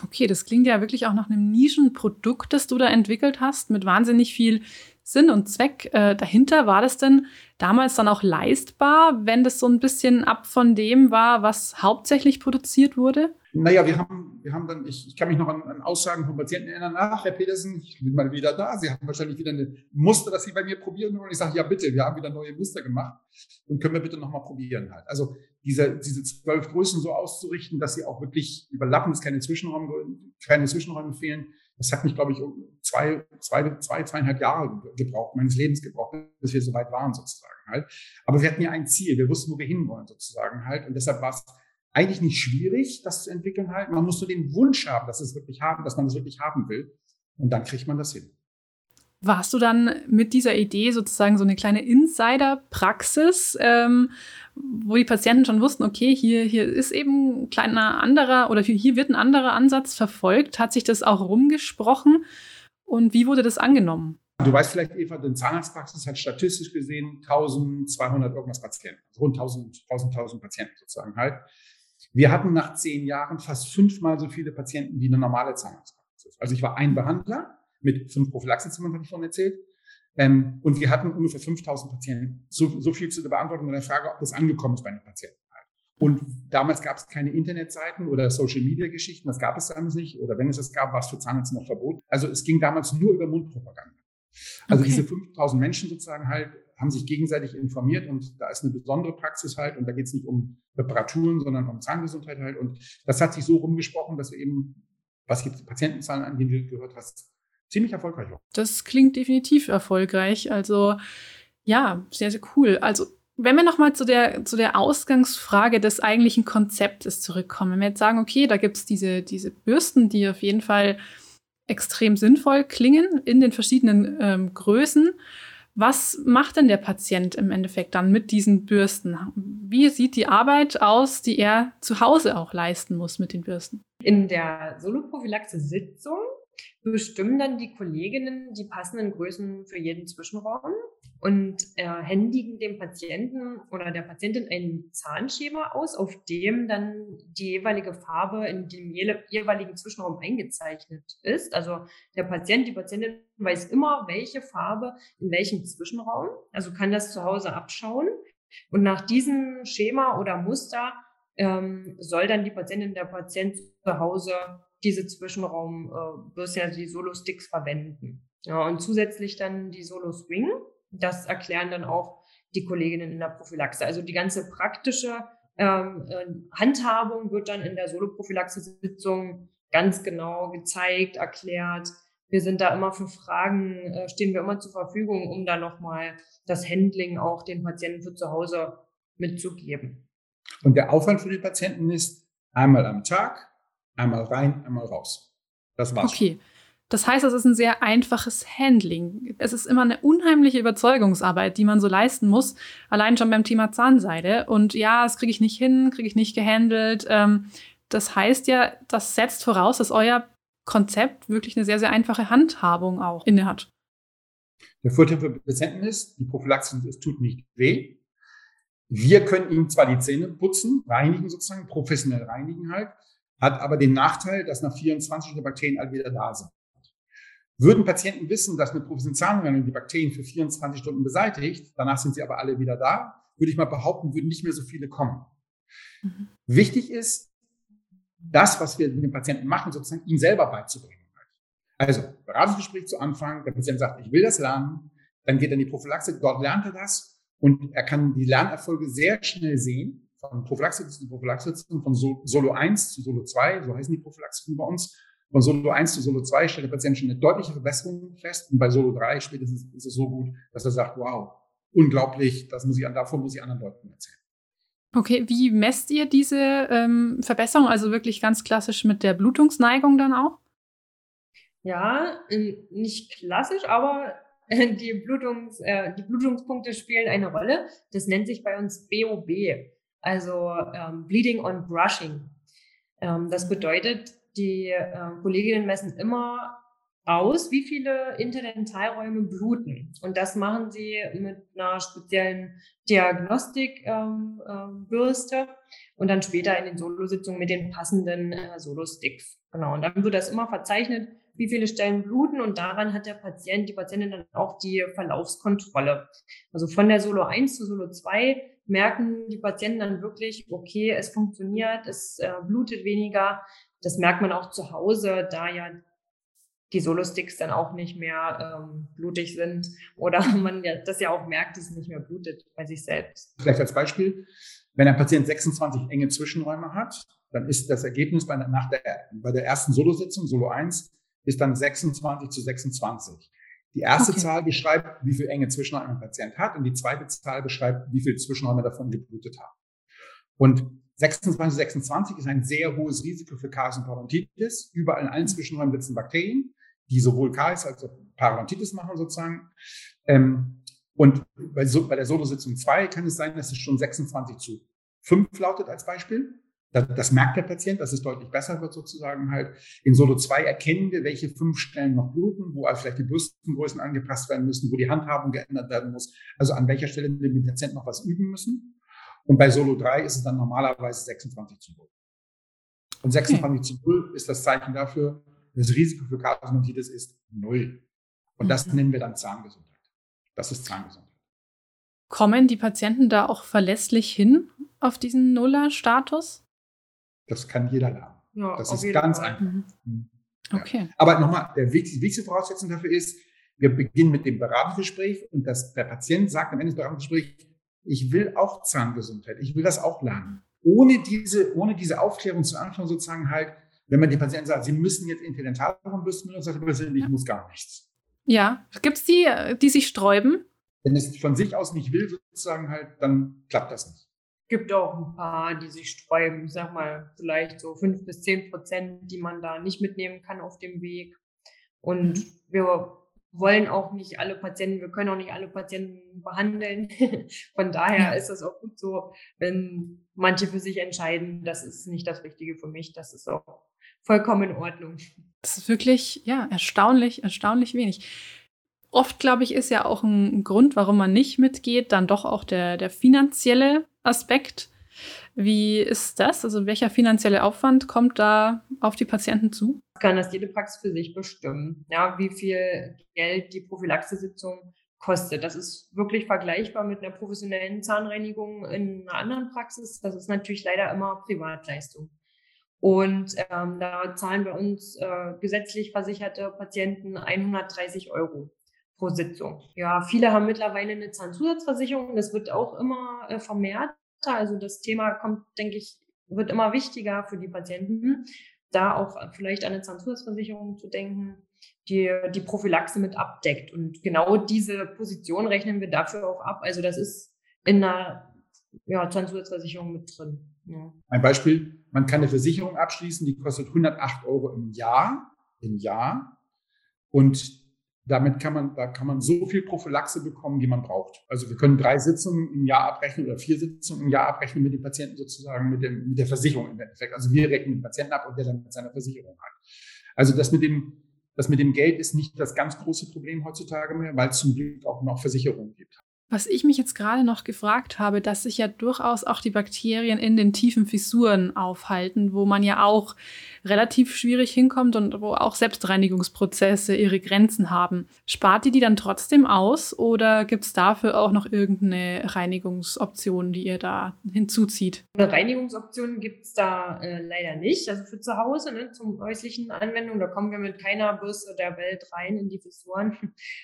Okay, das klingt ja wirklich auch nach einem Nischenprodukt, das du da entwickelt hast, mit wahnsinnig viel Sinn und Zweck äh, dahinter. War das denn damals dann auch leistbar, wenn das so ein bisschen ab von dem war, was hauptsächlich produziert wurde? Naja, wir haben, wir haben dann, ich, ich kann mich noch an, an Aussagen von Patienten erinnern, ach, Herr Petersen, ich bin mal wieder da. Sie haben wahrscheinlich wieder ein Muster, das Sie bei mir probieren wollen. Ich sage, ja, bitte, wir haben wieder neue Muster gemacht und können wir bitte nochmal probieren halt. Also diese, diese zwölf Größen so auszurichten, dass sie auch wirklich überlappen, dass keine Zwischenräume, keine Zwischenräume fehlen. Das hat mich, glaube ich, zwei, zwei, zwei, zweieinhalb Jahre gebraucht, meines Lebens gebraucht, bis wir so weit waren sozusagen halt. Aber wir hatten ja ein Ziel, wir wussten, wo wir hinwollen sozusagen halt. Und deshalb war es eigentlich nicht schwierig, das zu entwickeln halt. Man muss nur den Wunsch haben, dass es wirklich haben, dass man es wirklich haben will. Und dann kriegt man das hin. Warst du dann mit dieser Idee sozusagen so eine kleine Insider-Praxis, ähm, wo die Patienten schon wussten, okay, hier, hier ist eben ein kleiner anderer oder hier wird ein anderer Ansatz verfolgt? Hat sich das auch rumgesprochen? Und wie wurde das angenommen? Du weißt vielleicht, Eva, die Zahnarztpraxis hat statistisch gesehen 1200 irgendwas Patienten, also rund 1000, 1000, 1000 Patienten sozusagen halt. Wir hatten nach zehn Jahren fast fünfmal so viele Patienten wie eine normale Zahnarztpraxis. Also ich war ein Behandler mit fünf Prophylaxezimmern, habe ich vorhin erzählt. Ähm, und wir hatten ungefähr 5000 Patienten. So, so viel zu der Beantwortung der Frage, ob das angekommen ist bei den Patienten. Und damals gab es keine Internetseiten oder Social-Media-Geschichten, das gab es damals nicht. Oder wenn es das gab, war es für Zahnärzte noch verboten. Also es ging damals nur über Mundpropaganda. Also okay. diese 5000 Menschen sozusagen halt haben sich gegenseitig informiert und da ist eine besondere Praxis halt und da geht es nicht um Reparaturen, sondern um Zahngesundheit halt. Und das hat sich so rumgesprochen, dass wir eben, was die Patientenzahlen angeht, gehört hast, ziemlich erfolgreich war. Das klingt definitiv erfolgreich. Also ja, sehr, sehr cool. Also wenn wir nochmal zu der, zu der Ausgangsfrage des eigentlichen Konzeptes zurückkommen, wenn wir jetzt sagen, okay, da gibt es diese, diese Bürsten, die auf jeden Fall extrem sinnvoll klingen in den verschiedenen ähm, Größen. Was macht denn der Patient im Endeffekt dann mit diesen Bürsten? Wie sieht die Arbeit aus, die er zu Hause auch leisten muss mit den Bürsten? In der Soloprophylaxe-Sitzung bestimmen dann die Kolleginnen die passenden Größen für jeden Zwischenraum und äh, händigen dem Patienten oder der Patientin ein Zahnschema aus, auf dem dann die jeweilige Farbe in dem jeweiligen Zwischenraum eingezeichnet ist. Also der Patient, die Patientin weiß immer, welche Farbe in welchem Zwischenraum, also kann das zu Hause abschauen. Und nach diesem Schema oder Muster ähm, soll dann die Patientin, der Patient zu Hause diese Zwischenraumbürsten, äh, also die Solo-Sticks verwenden. Ja, und zusätzlich dann die Solo-Swing. Das erklären dann auch die Kolleginnen in der Prophylaxe. Also die ganze praktische ähm, äh, Handhabung wird dann in der Solo-Prophylaxe-Sitzung ganz genau gezeigt, erklärt. Wir sind da immer für Fragen, äh, stehen wir immer zur Verfügung, um da nochmal das Handling auch den Patienten für zu Hause mitzugeben. Und der Aufwand für die Patienten ist einmal am Tag Einmal rein, einmal raus. Das war's. Okay. Das heißt, es ist ein sehr einfaches Handling. Es ist immer eine unheimliche Überzeugungsarbeit, die man so leisten muss, allein schon beim Thema Zahnseide. Und ja, das kriege ich nicht hin, kriege ich nicht gehandelt. Ähm, das heißt ja, das setzt voraus, dass euer Konzept wirklich eine sehr, sehr einfache Handhabung auch inne hat. Der Vorteil für Patienten ist, die Prophylaxe, es tut nicht weh. Wir können ihm zwar die Zähne putzen, reinigen sozusagen, professionell reinigen halt, hat aber den Nachteil, dass nach 24 die Bakterien alle wieder da sind. Würden Patienten wissen, dass eine Professionalreinigung die Bakterien für 24 Stunden beseitigt, danach sind sie aber alle wieder da, würde ich mal behaupten, würden nicht mehr so viele kommen. Mhm. Wichtig ist, das, was wir mit dem Patienten machen, sozusagen ihm selber beizubringen. Also, Beratungsgespräch zu Anfang, der Patient sagt, ich will das lernen, dann geht er in die Prophylaxe, dort lernt er das und er kann die Lernerfolge sehr schnell sehen von Prophylaxe zu Prophylaxe, von Solo 1 zu Solo 2, so heißen die Prophylaxen bei uns. Von Solo 1 zu Solo 2 stellt der Patient schon eine deutliche Verbesserung fest. Und bei Solo 3 spätestens ist es so gut, dass er sagt, wow, unglaublich, das muss ich an, davon muss ich anderen Leuten erzählen. Okay, wie messt ihr diese ähm, Verbesserung? Also wirklich ganz klassisch mit der Blutungsneigung dann auch? Ja, nicht klassisch, aber [laughs] die, Blutungs, äh, die Blutungspunkte spielen eine Rolle. Das nennt sich bei uns BOB also ähm, Bleeding on Brushing. Ähm, das bedeutet, die äh, Kolleginnen messen immer aus, wie viele Interdentalräume bluten. Und das machen sie mit einer speziellen Diagnostikbürste ähm, äh, und dann später in den Solositzungen mit den passenden äh, Solo-Sticks. Genau. Und dann wird das immer verzeichnet, wie viele Stellen bluten und daran hat der Patient, die Patientin dann auch die Verlaufskontrolle. Also von der Solo 1 zu Solo 2 merken die Patienten dann wirklich, okay, es funktioniert, es äh, blutet weniger. Das merkt man auch zu Hause, da ja die Solosticks dann auch nicht mehr ähm, blutig sind oder [laughs] man ja, das ja auch merkt, dass es nicht mehr blutet bei sich selbst. Vielleicht als Beispiel, wenn ein Patient 26 enge Zwischenräume hat, dann ist das Ergebnis bei, nach der, bei der ersten Solositzung, Solo 1, ist dann 26 zu 26. Die erste okay. Zahl beschreibt, wie viel enge Zwischenräume ein Patient hat und die zweite Zahl beschreibt, wie viel Zwischenräume davon geblutet haben. Und 26, 26 ist ein sehr hohes Risiko für Chaos und Parodontitis. Überall in allen Zwischenräumen sitzen Bakterien, die sowohl Chaos als auch Parodontitis machen sozusagen. Ähm, und bei, so, bei der Solo-Sitzung 2 kann es sein, dass es schon 26 zu 5 lautet als Beispiel. Das, das, merkt der Patient, dass es deutlich besser wird sozusagen halt. In Solo 2 erkennen wir, welche fünf Stellen noch bluten, wo also vielleicht die Bürstengrößen angepasst werden müssen, wo die Handhabung geändert werden muss. Also an welcher Stelle wir mit dem Patienten noch was üben müssen. Und bei Solo 3 ist es dann normalerweise 26 zu 0. Und 26 okay. zu 0 ist das Zeichen dafür, das Risiko für Karies ist 0. Und das mhm. nennen wir dann Zahngesundheit. Das ist Zahngesundheit. Kommen die Patienten da auch verlässlich hin auf diesen Nuller-Status? Das kann jeder lernen. Ja, das ist ganz Fall. einfach. Mhm. mhm. Okay. Aber nochmal, der die wichtigste Voraussetzung dafür ist, wir beginnen mit dem Beratungsgespräch und das, der Patient sagt am Ende des Beratungsgesprächs, ich will auch Zahngesundheit, ich will das auch lernen. Ohne diese, ohne diese Aufklärung zu Anfang sozusagen halt, wenn man den Patienten sagt, sie müssen jetzt Interdentalumbürsten benutzen, sagt der Patient, ich muss gar nichts. Ja, gibt es die, die sich sträuben? Wenn es von sich aus nicht will, sozusagen halt, dann klappt das nicht. Es gibt auch ein paar, die sich sträuben. Ich sag mal, vielleicht so fünf bis zehn Prozent, die man da nicht mitnehmen kann auf dem Weg. Und mhm. wir wollen auch nicht alle Patienten, wir können auch nicht alle Patienten behandeln. [laughs] Von daher ist es auch gut so, wenn manche für sich entscheiden, das ist nicht das Richtige für mich. Das ist auch vollkommen in Ordnung. Das ist wirklich, ja, erstaunlich, erstaunlich wenig. Oft, glaube ich, ist ja auch ein Grund, warum man nicht mitgeht, dann doch auch der, der finanzielle Aspekt. Wie ist das? Also welcher finanzielle Aufwand kommt da auf die Patienten zu? Kann das jede Praxis für sich bestimmen, ja, wie viel Geld die Prophylaxesitzung kostet. Das ist wirklich vergleichbar mit einer professionellen Zahnreinigung in einer anderen Praxis. Das ist natürlich leider immer Privatleistung. Und ähm, da zahlen wir uns äh, gesetzlich versicherte Patienten 130 Euro pro Sitzung. Ja, viele haben mittlerweile eine Zahnzusatzversicherung. Das wird auch immer äh, vermehrt. Also das Thema kommt, denke ich, wird immer wichtiger für die Patienten, da auch vielleicht an eine Zahnzusatzversicherung zu denken, die die Prophylaxe mit abdeckt. Und genau diese Position rechnen wir dafür auch ab. Also das ist in einer ja, Zahnzusatzversicherung mit drin. Ja. Ein Beispiel, man kann eine Versicherung abschließen, die kostet 108 Euro im Jahr, im Jahr. Und damit kann man, da kann man so viel Prophylaxe bekommen, wie man braucht. Also wir können drei Sitzungen im Jahr abrechnen oder vier Sitzungen im Jahr abrechnen mit dem Patienten sozusagen, mit, dem, mit der Versicherung im Endeffekt. Also wir rechnen den Patienten ab und der dann mit seiner Versicherung hat. Also das mit dem, das mit dem Geld ist nicht das ganz große Problem heutzutage mehr, weil es zum Glück auch noch Versicherungen gibt. Was ich mich jetzt gerade noch gefragt habe, dass sich ja durchaus auch die Bakterien in den tiefen Fissuren aufhalten, wo man ja auch relativ schwierig hinkommt und wo auch Selbstreinigungsprozesse ihre Grenzen haben. Spart ihr die dann trotzdem aus oder gibt es dafür auch noch irgendeine Reinigungsoption, die ihr da hinzuzieht? Eine Reinigungsoption gibt es da äh, leider nicht. Also für zu Hause, ne, zum häuslichen Anwendung, da kommen wir mit keiner Bürste der Welt rein in die Fissuren.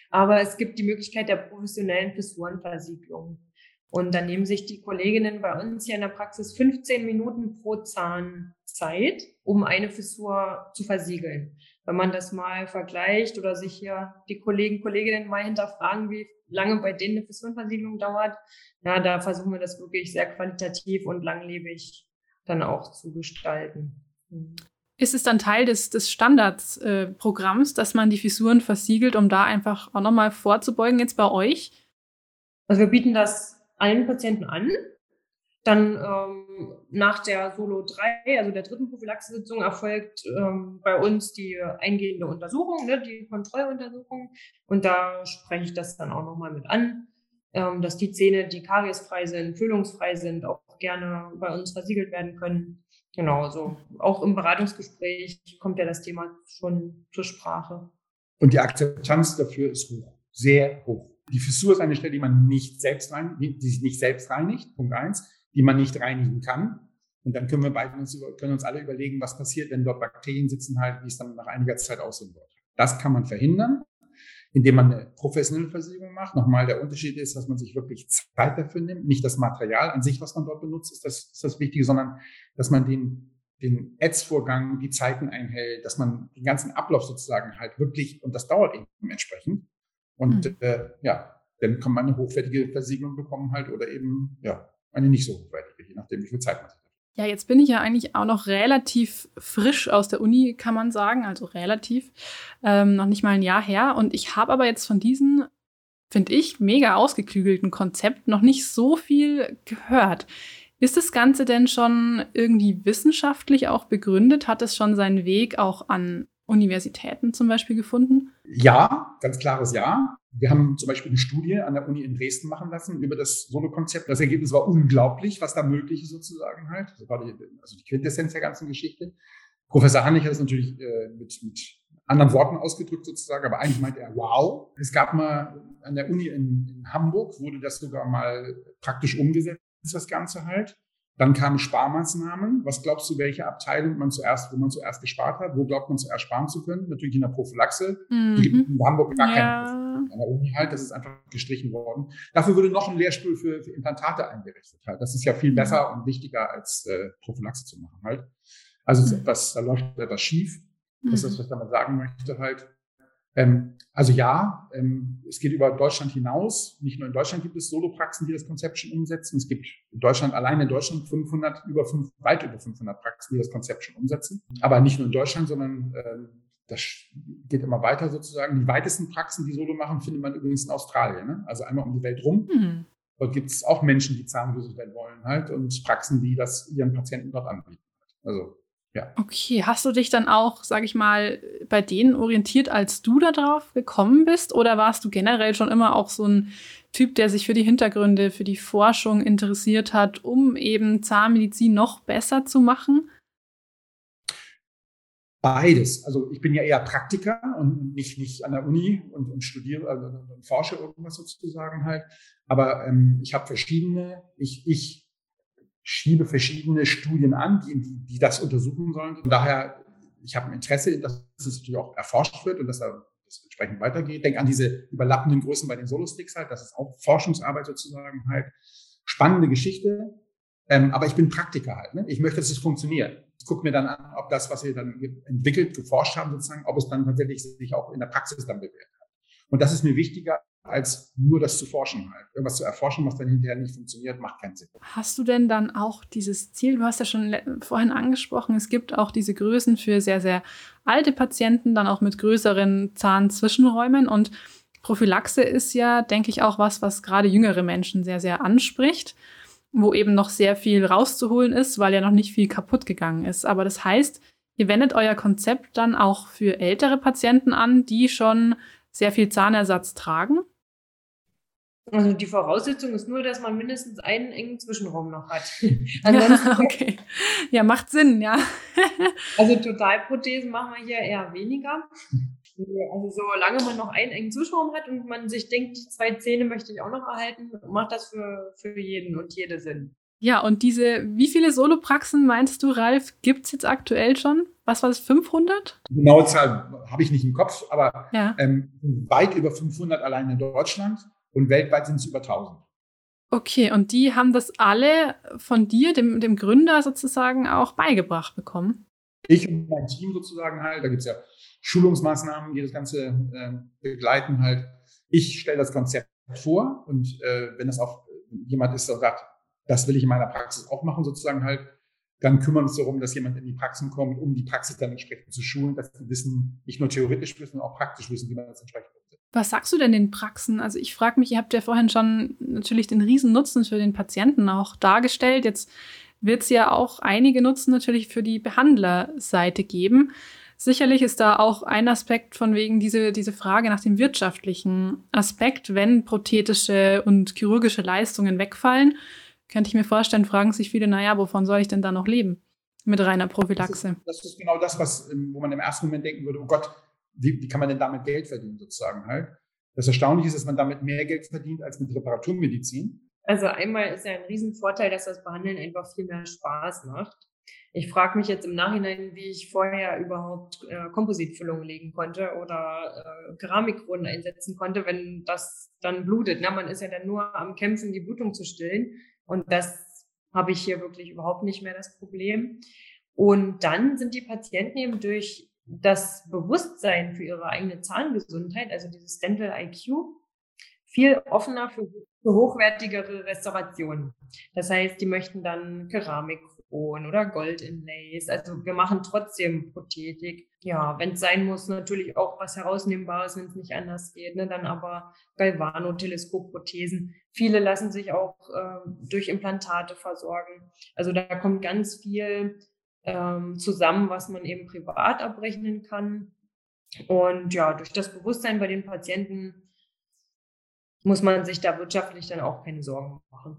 Aber es gibt die Möglichkeit der professionellen Fissurenversiegelung. Und dann nehmen sich die Kolleginnen bei uns hier in der Praxis 15 Minuten pro Zahn Zeit, um eine Fissur zu versiegeln. Wenn man das mal vergleicht oder sich hier die Kollegen, Kolleginnen mal hinterfragen, wie lange bei denen eine Fissurenversiegelung dauert, ja, da versuchen wir das wirklich sehr qualitativ und langlebig dann auch zu gestalten. Ist es dann Teil des, des Standardsprogramms, äh, dass man die Fissuren versiegelt, um da einfach auch nochmal vorzubeugen jetzt bei euch? Also wir bieten das allen Patienten an. Dann ähm, nach der Solo 3, also der dritten Prophylaxesitzung, erfolgt ähm, bei uns die eingehende Untersuchung, ne, die Kontrolluntersuchung. Und da spreche ich das dann auch nochmal mit an, ähm, dass die Zähne, die kariesfrei sind, füllungsfrei sind, auch gerne bei uns versiegelt werden können. Genau, also auch im Beratungsgespräch kommt ja das Thema schon zur Sprache. Und die Akzeptanz dafür ist hoch, sehr hoch. Die Fissur ist eine Stelle, die man nicht selbst rein, die sich nicht selbst reinigt, Punkt eins, die man nicht reinigen kann. Und dann können wir beide uns, können uns alle überlegen, was passiert, wenn dort Bakterien sitzen halt, wie es dann nach einiger Zeit aussehen wird. Das kann man verhindern, indem man eine professionelle Versiegelung macht. Nochmal, der Unterschied ist, dass man sich wirklich Zeit dafür nimmt. Nicht das Material an sich, was man dort benutzt, ist das, ist das Wichtige, sondern dass man den, den Ätzvorgang, die Zeiten einhält, dass man den ganzen Ablauf sozusagen halt wirklich, und das dauert eben entsprechend, und mhm. äh, ja, dann kann man eine hochwertige Versiegelung bekommen halt oder eben ja eine nicht so hochwertige, je nachdem, wie viel Zeit man hat. Ja, jetzt bin ich ja eigentlich auch noch relativ frisch aus der Uni, kann man sagen, also relativ, ähm, noch nicht mal ein Jahr her. Und ich habe aber jetzt von diesen, finde ich, mega ausgeklügelten Konzept noch nicht so viel gehört. Ist das Ganze denn schon irgendwie wissenschaftlich auch begründet? Hat es schon seinen Weg auch an Universitäten zum Beispiel gefunden? Ja, ganz klares Ja. Wir haben zum Beispiel eine Studie an der Uni in Dresden machen lassen über das Solo-Konzept. Das Ergebnis war unglaublich, was da möglich ist sozusagen halt. Das war die, also die Quintessenz der ganzen Geschichte. Professor Hannig hat es natürlich äh, mit, mit anderen Worten ausgedrückt sozusagen, aber eigentlich meinte er, wow. Es gab mal an der Uni in, in Hamburg, wurde das sogar mal praktisch umgesetzt, das Ganze halt. Dann kamen Sparmaßnahmen. Was glaubst du, welche Abteilung man zuerst, wo man zuerst gespart hat? Wo glaubt man zuerst sparen zu können? Natürlich in der Prophylaxe. Mhm. Die gibt in Hamburg gar ja. keine. An der Uni halt, das ist einfach gestrichen worden. Dafür würde noch ein Lehrstuhl für, für Implantate eingerichtet halt. Das ist ja viel besser und wichtiger als äh, Prophylaxe zu machen halt. Also mhm. etwas, da läuft etwas schief. Das ist das, was ich damit sagen möchte halt. Ähm, also ja, ähm, es geht über Deutschland hinaus. Nicht nur in Deutschland gibt es Solopraxen, die das Konzept schon umsetzen. Es gibt in Deutschland, allein in Deutschland 500, über fünf, weit über 500 Praxen, die das Konzept schon umsetzen. Aber nicht nur in Deutschland, sondern ähm, das geht immer weiter sozusagen. Die weitesten Praxen, die Solo machen, findet man übrigens in Australien. Ne? Also einmal um die Welt rum. Mhm. Dort gibt es auch Menschen, die zahnlose werden wollen halt und Praxen, die das ihren Patienten dort anbieten. Also ja. Okay, hast du dich dann auch, sag ich mal, bei denen orientiert, als du da drauf gekommen bist? Oder warst du generell schon immer auch so ein Typ, der sich für die Hintergründe, für die Forschung interessiert hat, um eben Zahnmedizin noch besser zu machen? Beides. Also ich bin ja eher Praktiker und nicht, nicht an der Uni und, und studiere also, und forsche irgendwas sozusagen halt. Aber ähm, ich habe verschiedene, ich, ich schiebe verschiedene Studien an, die, die, die das untersuchen sollen. Von daher, ich habe ein Interesse, dass es natürlich auch erforscht wird und dass das entsprechend weitergeht. Denk an diese überlappenden Größen bei den Solosticks halt. Das ist auch Forschungsarbeit sozusagen halt. Spannende Geschichte. Ähm, aber ich bin Praktiker halt. Ne? Ich möchte, dass es funktioniert. Ich gucke mir dann an, ob das, was wir dann entwickelt, geforscht haben, sozusagen, ob es dann tatsächlich sich auch in der Praxis dann bewährt hat. Und das ist mir wichtiger als nur das zu forschen halt. Irgendwas zu erforschen, was dann hinterher nicht funktioniert, macht keinen Sinn. Hast du denn dann auch dieses Ziel, du hast ja schon vorhin angesprochen, es gibt auch diese Größen für sehr, sehr alte Patienten, dann auch mit größeren Zahnzwischenräumen und Prophylaxe ist ja, denke ich, auch was, was gerade jüngere Menschen sehr, sehr anspricht, wo eben noch sehr viel rauszuholen ist, weil ja noch nicht viel kaputt gegangen ist. Aber das heißt, ihr wendet euer Konzept dann auch für ältere Patienten an, die schon sehr viel Zahnersatz tragen? Also die Voraussetzung ist nur, dass man mindestens einen engen Zwischenraum noch hat. [laughs] Ansonsten okay. Ja, macht Sinn, ja. [laughs] also Totalprothesen machen wir hier eher weniger. Also solange man noch einen engen Zwischenraum hat und man sich denkt, die zwei Zähne möchte ich auch noch erhalten, macht das für, für jeden und jede Sinn. Ja, und diese, wie viele Solopraxen meinst du, Ralf, gibt es jetzt aktuell schon? Was war das, 500? Die genaue Zahl habe ich nicht im Kopf, aber ja. ähm, weit über 500 allein in Deutschland und weltweit sind es über 1000. Okay, und die haben das alle von dir, dem, dem Gründer sozusagen, auch beigebracht bekommen? Ich und mein Team sozusagen halt, da gibt es ja Schulungsmaßnahmen, die das Ganze äh, begleiten halt. Ich stelle das Konzept vor und äh, wenn das auch jemand ist, der sagt, das will ich in meiner Praxis auch machen sozusagen halt, dann kümmern wir uns darum, dass jemand in die Praxis kommt, um die Praxis dann entsprechend zu schulen, dass die wissen, nicht nur theoretisch wissen, sondern auch praktisch wissen, wie man das entsprechend umsetzt. Was sagst du denn den Praxen? Also ich frage mich, ihr habt ja vorhin schon natürlich den riesen Nutzen für den Patienten auch dargestellt. Jetzt wird es ja auch einige Nutzen natürlich für die Behandlerseite geben. Sicherlich ist da auch ein Aspekt von wegen diese, diese Frage nach dem wirtschaftlichen Aspekt, wenn prothetische und chirurgische Leistungen wegfallen könnte ich mir vorstellen, fragen sich viele, naja, wovon soll ich denn da noch leben mit reiner Prophylaxe? Das ist, das ist genau das, was, wo man im ersten Moment denken würde, oh Gott, wie, wie kann man denn damit Geld verdienen sozusagen halt? Das Erstaunliche ist, dass man damit mehr Geld verdient als mit Reparaturmedizin. Also einmal ist ja ein Riesenvorteil, dass das Behandeln einfach viel mehr Spaß macht. Ich frage mich jetzt im Nachhinein, wie ich vorher überhaupt äh, Kompositfüllungen legen konnte oder äh, Keramikkronen einsetzen konnte, wenn das dann blutet. Na, man ist ja dann nur am Kämpfen, die Blutung zu stillen. Und das habe ich hier wirklich überhaupt nicht mehr das Problem. Und dann sind die Patienten eben durch das Bewusstsein für ihre eigene Zahngesundheit, also dieses Dental IQ, viel offener für, hochwertigere Restaurationen. Das heißt, die möchten dann Keramik Silikon oder Gold-Inlays. Also wir machen trotzdem Prothetik. Ja, wenn es sein muss, natürlich auch was Herausnehmbares, wenn es nicht anders geht. Ne? Dann aber Galvano-Teleskopprothesen. Viele lassen sich auch äh, durch Implantate versorgen. Also da kommt ganz viel ähm, zusammen, was man eben privat abrechnen kann. Und ja, durch das Bewusstsein bei den Patienten muss man sich da wirtschaftlich dann auch keine Sorgen machen.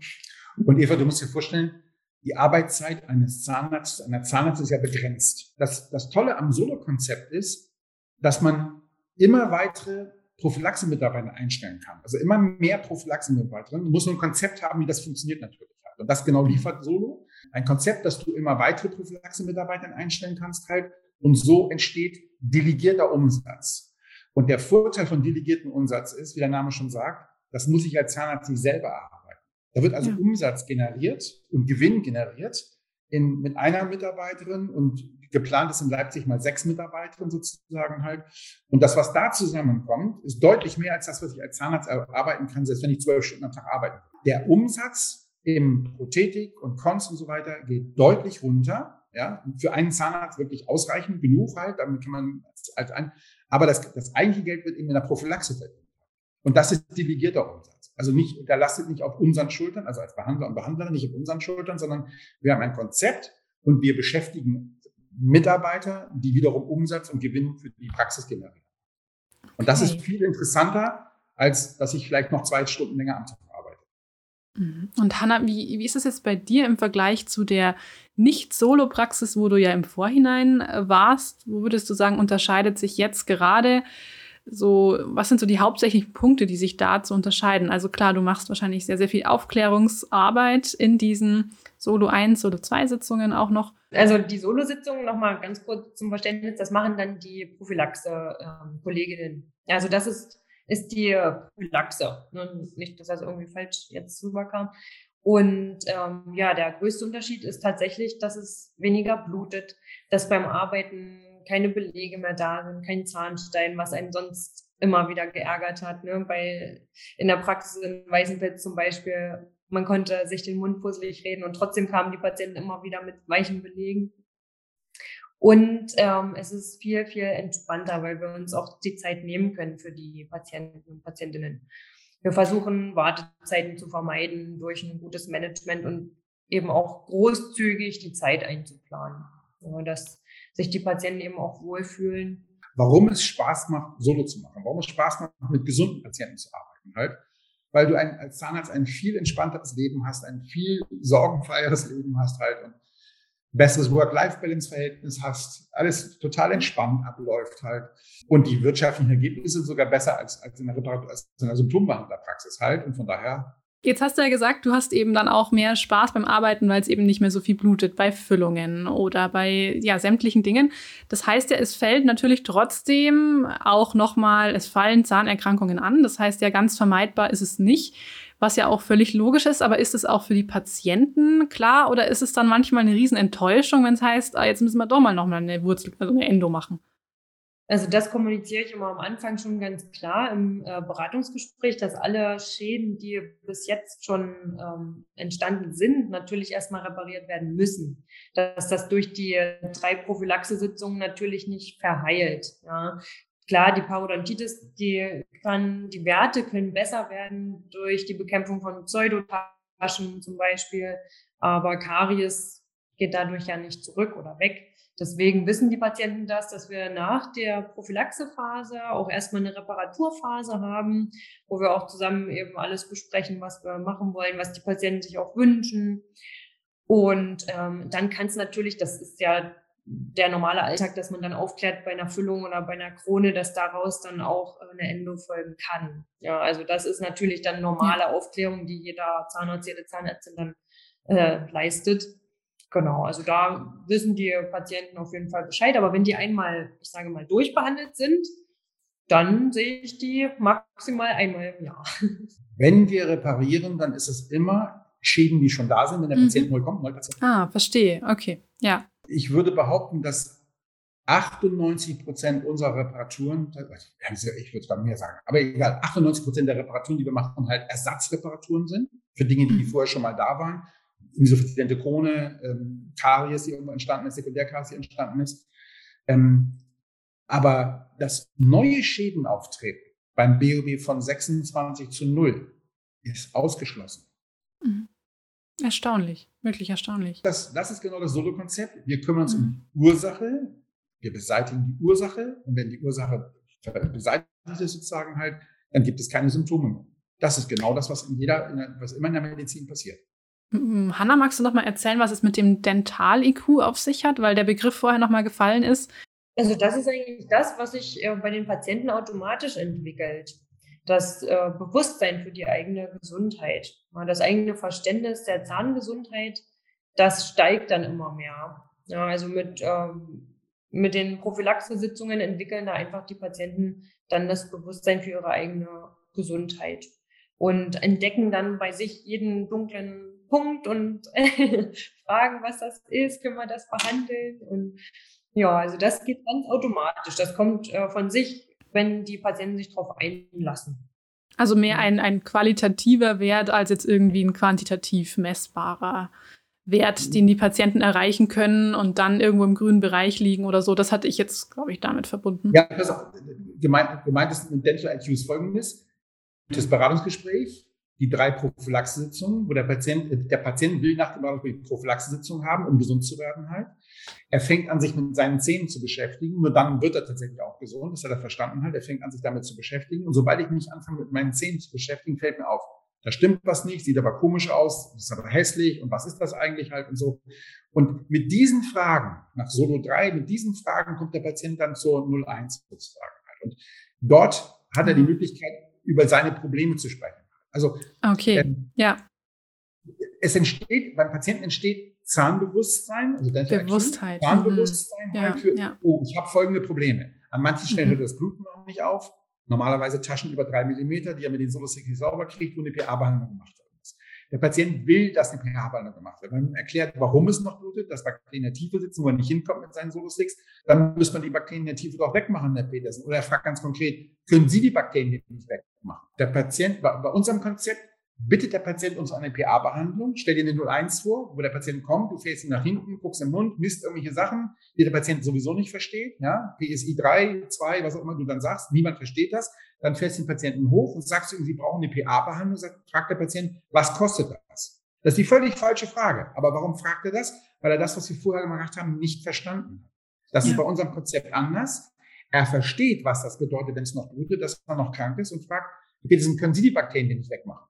Und Eva, du musst dir vorstellen, die Arbeitszeit eines Zahnarztes, einer Zahnarzt ist ja begrenzt. Das, das Tolle am Solo-Konzept ist, dass man immer weitere Prophylaxe-Mitarbeiter einstellen kann. Also immer mehr Prophylaxe-Mitarbeiter. Du musst nur ein Konzept haben, wie das funktioniert natürlich. Und das genau liefert Solo. Ein Konzept, dass du immer weitere Prophylaxe-Mitarbeiter einstellen kannst halt. Und so entsteht delegierter Umsatz. Und der Vorteil von delegierten Umsatz ist, wie der Name schon sagt, das muss ich als Zahnarzt nicht selber erarbeiten. Da wird also ja. Umsatz generiert und Gewinn generiert in, mit einer Mitarbeiterin und geplant ist in Leipzig mal sechs Mitarbeitern sozusagen halt. Und das, was da zusammenkommt, ist deutlich mehr als das, was ich als Zahnarzt arbeiten kann, selbst wenn ich zwölf Stunden am Tag arbeite. Der Umsatz im Prothetik und Konst und so weiter geht deutlich runter. Ja, für einen Zahnarzt wirklich ausreichend genug halt, damit kann man als, als ein, aber das, das eigentliche Geld wird eben in der Prophylaxe verdient. Und das ist delegierter Umsatz. Also nicht, der lastet nicht auf unseren Schultern, also als Behandler und Behandlerin nicht auf unseren Schultern, sondern wir haben ein Konzept und wir beschäftigen Mitarbeiter, die wiederum Umsatz und Gewinn für die Praxis generieren. Und das okay. ist viel interessanter, als dass ich vielleicht noch zwei Stunden länger am Tag arbeite. Mhm. Und Hanna, wie, wie ist es jetzt bei dir im Vergleich zu der Nicht-Solo-Praxis, wo du ja im Vorhinein äh, warst? Wo würdest du sagen, unterscheidet sich jetzt gerade so, was sind so die hauptsächlichen Punkte, die sich da zu unterscheiden? Also klar, du machst wahrscheinlich sehr, sehr viel Aufklärungsarbeit in diesen Solo 1, Solo 2 Sitzungen auch noch. Also die Solo-Sitzungen nochmal ganz kurz zum Verständnis, das machen dann die Prophylaxe-Kolleginnen. Ähm, also das ist, ist die Prophylaxe. Ne? Nicht, dass das irgendwie falsch jetzt rüberkam. Und ähm, ja, der größte Unterschied ist tatsächlich, dass es weniger blutet, dass beim Arbeiten keine Belege mehr da sind, kein Zahnstein, was einen sonst immer wieder geärgert hat. Ne? Bei, in der Praxis in Weißenfeld zum Beispiel, man konnte sich den Mund puzzelig reden und trotzdem kamen die Patienten immer wieder mit weichen Belegen. Und ähm, es ist viel, viel entspannter, weil wir uns auch die Zeit nehmen können für die Patienten und Patientinnen. Wir versuchen, Wartezeiten zu vermeiden durch ein gutes Management und eben auch großzügig die Zeit einzuplanen. Ja, dass sich die Patienten eben auch wohlfühlen. Warum es Spaß macht, Solo zu machen, warum es Spaß macht, mit gesunden Patienten zu arbeiten halt, weil du ein, als Zahnarzt ein viel entspannteres Leben hast, ein viel sorgenfreieres Leben hast halt und besseres Work-Life-Balance-Verhältnis hast, alles total entspannt abläuft halt und die wirtschaftlichen Ergebnisse sogar besser als, als in der Reparatur, als in der Symptombehandlerpraxis halt. Und von daher Jetzt hast du ja gesagt, du hast eben dann auch mehr Spaß beim Arbeiten, weil es eben nicht mehr so viel blutet bei Füllungen oder bei ja, sämtlichen Dingen. Das heißt ja, es fällt natürlich trotzdem auch nochmal, es fallen Zahnerkrankungen an. Das heißt ja, ganz vermeidbar ist es nicht, was ja auch völlig logisch ist. Aber ist es auch für die Patienten klar oder ist es dann manchmal eine Riesenenttäuschung, wenn es heißt, ah, jetzt müssen wir doch mal nochmal eine Wurzel, also eine Endo machen? Also das kommuniziere ich immer am Anfang schon ganz klar im äh, Beratungsgespräch, dass alle Schäden, die bis jetzt schon ähm, entstanden sind, natürlich erstmal repariert werden müssen. Dass das durch die drei Prophylaxe-Sitzungen natürlich nicht verheilt. Ja. Klar, die Parodontitis, die kann, die Werte können besser werden durch die Bekämpfung von Pseudotaschen zum Beispiel, aber Karies geht dadurch ja nicht zurück oder weg. Deswegen wissen die Patienten das, dass wir nach der Prophylaxephase auch erstmal eine Reparaturphase haben, wo wir auch zusammen eben alles besprechen, was wir machen wollen, was die Patienten sich auch wünschen. Und ähm, dann kann es natürlich, das ist ja der normale Alltag, dass man dann aufklärt bei einer Füllung oder bei einer Krone, dass daraus dann auch eine Endo folgen kann. Ja, also das ist natürlich dann normale Aufklärung, die jeder Zahnarzt, jede Zahnärztin dann äh, leistet. Genau, also da wissen die Patienten auf jeden Fall Bescheid. Aber wenn die einmal, ich sage mal, durchbehandelt sind, dann sehe ich die maximal einmal im Jahr. [laughs] Wenn wir reparieren, dann ist es immer Schäden, die schon da sind, wenn der mhm. Patient neu kommt. Neu Patient. Ah, verstehe. Okay, ja. Ich würde behaupten, dass 98 Prozent unserer Reparaturen, ich würde es bei mir sagen, aber egal, 98 Prozent der Reparaturen, die wir machen, halt Ersatzreparaturen sind für Dinge, die mhm. vorher schon mal da waren insuffiziente Krone, ähm, Karies, die irgendwo entstanden ist, Sekundärkaries, die entstanden ist. Ähm, aber dass neue Schäden auftreten beim BOB von 26 zu 0 ist ausgeschlossen. Mhm. Erstaunlich, wirklich erstaunlich. Das, das ist genau das Solo-Konzept. Wir kümmern uns mhm. um die Ursache, wir beseitigen die Ursache und wenn die Ursache beseitigt ist sozusagen halt, dann gibt es keine Symptome mehr. Das ist genau das, was in jeder, was immer in der Medizin passiert. Hanna, magst du noch mal erzählen, was es mit dem Dental-IQ auf sich hat, weil der Begriff vorher noch mal gefallen ist? Also das ist eigentlich das, was sich äh, bei den Patienten automatisch entwickelt. Das äh, Bewusstsein für die eigene Gesundheit, das eigene Verständnis der Zahngesundheit, das steigt dann immer mehr. Also mit, ähm, mit den Prophylaxe-Sitzungen entwickeln da einfach die Patienten dann das Bewusstsein für ihre eigene Gesundheit und entdecken dann bei sich jeden dunklen Punkt und [laughs] fragen, was das ist, können wir das behandeln und ja, also das geht ganz automatisch. Das kommt äh, von sich, wenn die Patienten sich darauf einlassen. Also mehr ein, ein qualitativer Wert als jetzt irgendwie ein quantitativ messbarer Wert, den die Patienten erreichen können und dann irgendwo im grünen Bereich liegen oder so. Das hatte ich jetzt, glaube ich, damit verbunden. Ja, das gemeint, gemeint ist mit Dental IQ ist folgendes. Das Beratungsgespräch die drei Prophylaxesitzungen, wo der Patient, äh, der Patient will nach dem Behandlung Prophylaxesitzung haben, um gesund zu werden halt. Er fängt an, sich mit seinen Zähnen zu beschäftigen. Nur dann wird er tatsächlich auch gesund. Das hat er verstanden halt. Er fängt an, sich damit zu beschäftigen. Und sobald ich mich anfange, mit meinen Zähnen zu beschäftigen, fällt mir auf, da stimmt was nicht, sieht aber komisch aus, ist aber hässlich und was ist das eigentlich halt und so. Und mit diesen Fragen, nach Solo 3, mit diesen Fragen kommt der Patient dann zur 01 sozusagen halt. Und dort hat er die. Möglichkeit, über seine Probleme zu sprechen. Also okay, ähm, ja. Es entsteht, beim Patienten entsteht Zahnbewusstsein, also Bewusstheit. Zahnbewusstsein mhm. halt für, ja. oh, ich habe folgende Probleme. An manchen Stellen mhm. hört das Bluten noch nicht auf. Normalerweise Taschen über drei Millimeter, die er mit den Solostix sauber kriegt, wo eine PA-Behandlung gemacht wird. Der Patient will, dass eine pH-Behandlung gemacht wird. Wenn man erklärt, warum es noch blutet, dass Bakterien in der Tiefe sitzen, wo er nicht hinkommt mit seinen Solosticks, dann muss man die Bakterien in der Tiefe doch wegmachen, Herr Petersen. Oder er fragt ganz konkret, können Sie die Bakterien nicht wegmachen? Der Patient, bei, unserem Konzept, bittet der Patient uns eine PA-Behandlung, stell dir eine 01 vor, wo der Patient kommt, du fährst ihn nach hinten, guckst im Mund, misst irgendwelche Sachen, die der Patient sowieso nicht versteht, ja, PSI 3, 2, was auch immer du dann sagst, niemand versteht das, dann fährst du den Patienten hoch und sagst ihm, sie brauchen eine PA-Behandlung, fragt der Patient, was kostet das? Das ist die völlig falsche Frage. Aber warum fragt er das? Weil er das, was wir vorher gemacht haben, nicht verstanden hat. Das ja. ist bei unserem Konzept anders. Er versteht, was das bedeutet, wenn es noch blutet, dass man noch krank ist und fragt, bitte, können Sie die Bakterien denn nicht wegmachen?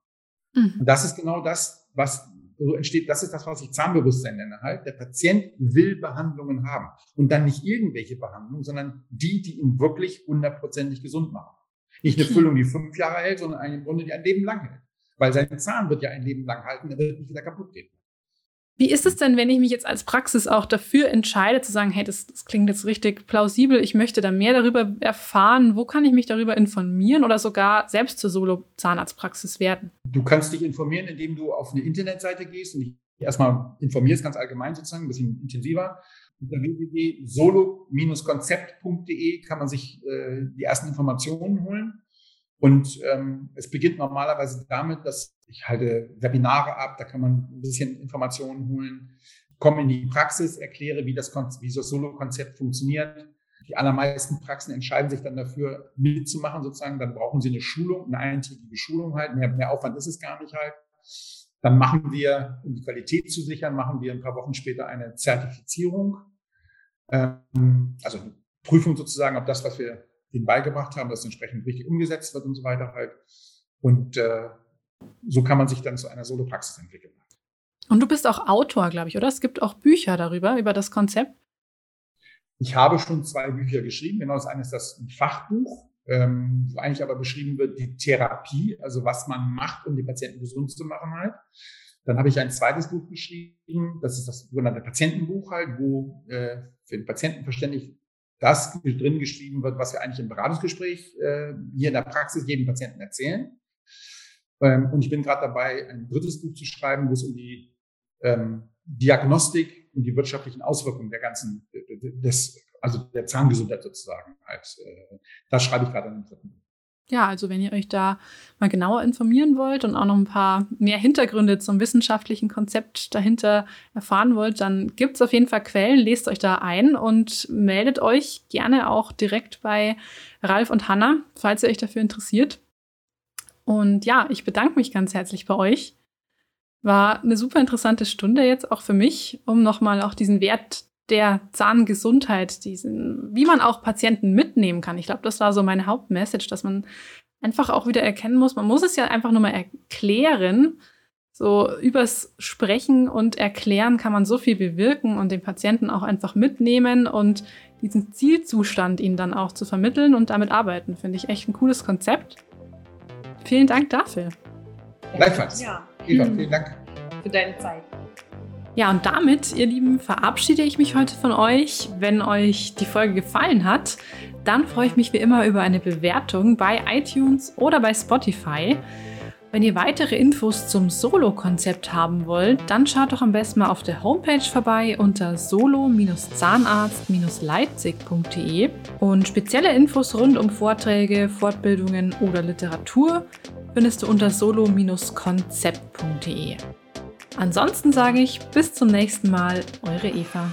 Mhm. Und das ist genau das, was so entsteht, das ist das, was ich Zahnbewusstsein nenne halt. Der Patient will Behandlungen haben. Und dann nicht irgendwelche Behandlungen, sondern die, die ihn wirklich hundertprozentig gesund machen. Nicht eine Füllung, die fünf Jahre hält, sondern eine Runde, die ein Leben lang hält. Weil sein Zahn wird ja ein Leben lang halten, er wird nicht wieder kaputt gehen. Wie ist es denn, wenn ich mich jetzt als Praxis auch dafür entscheide, zu sagen, hey, das, das, klingt jetzt richtig plausibel, ich möchte da mehr darüber erfahren, wo kann ich mich darüber informieren oder sogar selbst zur Solo-Zahnarztpraxis werden? Du kannst dich informieren, indem du auf eine Internetseite gehst und dich erstmal informierst, ganz allgemein sozusagen, ein bisschen intensiver. Unter www.solo-konzept.de kann man sich äh, die ersten Informationen holen. Und ähm, es beginnt normalerweise damit, dass ich halte Webinare ab, da kann man ein bisschen Informationen holen, komme in die Praxis, erkläre, wie das, wie das Solo-Konzept funktioniert. Die allermeisten Praxen entscheiden sich dann dafür, mitzumachen sozusagen. Dann brauchen sie eine Schulung, eine eintägige Schulung halt. Mehr, mehr Aufwand ist es gar nicht halt. Dann machen wir, um die Qualität zu sichern, machen wir ein paar Wochen später eine Zertifizierung. Ähm, also Prüfung sozusagen, ob das, was wir ihnen beigebracht haben, dass es entsprechend richtig umgesetzt wird und so weiter halt. Und äh, so kann man sich dann zu einer Solo-Praxis entwickeln. Und du bist auch Autor, glaube ich, oder? Es gibt auch Bücher darüber, über das Konzept. Ich habe schon zwei Bücher geschrieben. Genau, das eine ist das Fachbuch, ähm, wo eigentlich aber beschrieben wird die Therapie, also was man macht, um die Patienten gesund zu machen halt. Dann habe ich ein zweites Buch geschrieben, das ist das sogenannte Patientenbuch halt, wo äh, für den Patienten verständlich das drin geschrieben wird, was wir eigentlich im Beratungsgespräch äh, hier in der Praxis jedem Patienten erzählen. Ähm, und ich bin gerade dabei, ein drittes Buch zu schreiben, wo es um die ähm, Diagnostik und die wirtschaftlichen Auswirkungen der ganzen, des, also der Zahngesundheit sozusagen halt. Äh, das schreibe ich gerade in dem dritten Buch. Ja, also wenn ihr euch da mal genauer informieren wollt und auch noch ein paar mehr Hintergründe zum wissenschaftlichen Konzept dahinter erfahren wollt, dann gibt es auf jeden Fall Quellen, lest euch da ein und meldet euch gerne auch direkt bei Ralf und Hanna, falls ihr euch dafür interessiert. Und ja, ich bedanke mich ganz herzlich bei euch. War eine super interessante Stunde jetzt auch für mich, um nochmal auch diesen Wert der Zahngesundheit, diesen, wie man auch Patienten mitnehmen kann. Ich glaube, das war so meine Hauptmessage, dass man einfach auch wieder erkennen muss, man muss es ja einfach nur mal erklären. So übers Sprechen und Erklären kann man so viel bewirken und den Patienten auch einfach mitnehmen und diesen Zielzustand ihnen dann auch zu vermitteln und damit arbeiten, finde ich echt ein cooles Konzept. Vielen Dank dafür. Gleichfalls. Ja. Eva, vielen Dank. Für deine Zeit. Ja, und damit, ihr Lieben, verabschiede ich mich heute von euch. Wenn euch die Folge gefallen hat, dann freue ich mich wie immer über eine Bewertung bei iTunes oder bei Spotify. Wenn ihr weitere Infos zum Solo-Konzept haben wollt, dann schaut doch am besten mal auf der Homepage vorbei unter solo-zahnarzt-leipzig.de und spezielle Infos rund um Vorträge, Fortbildungen oder Literatur findest du unter solo-konzept.de. Ansonsten sage ich bis zum nächsten Mal, eure Eva.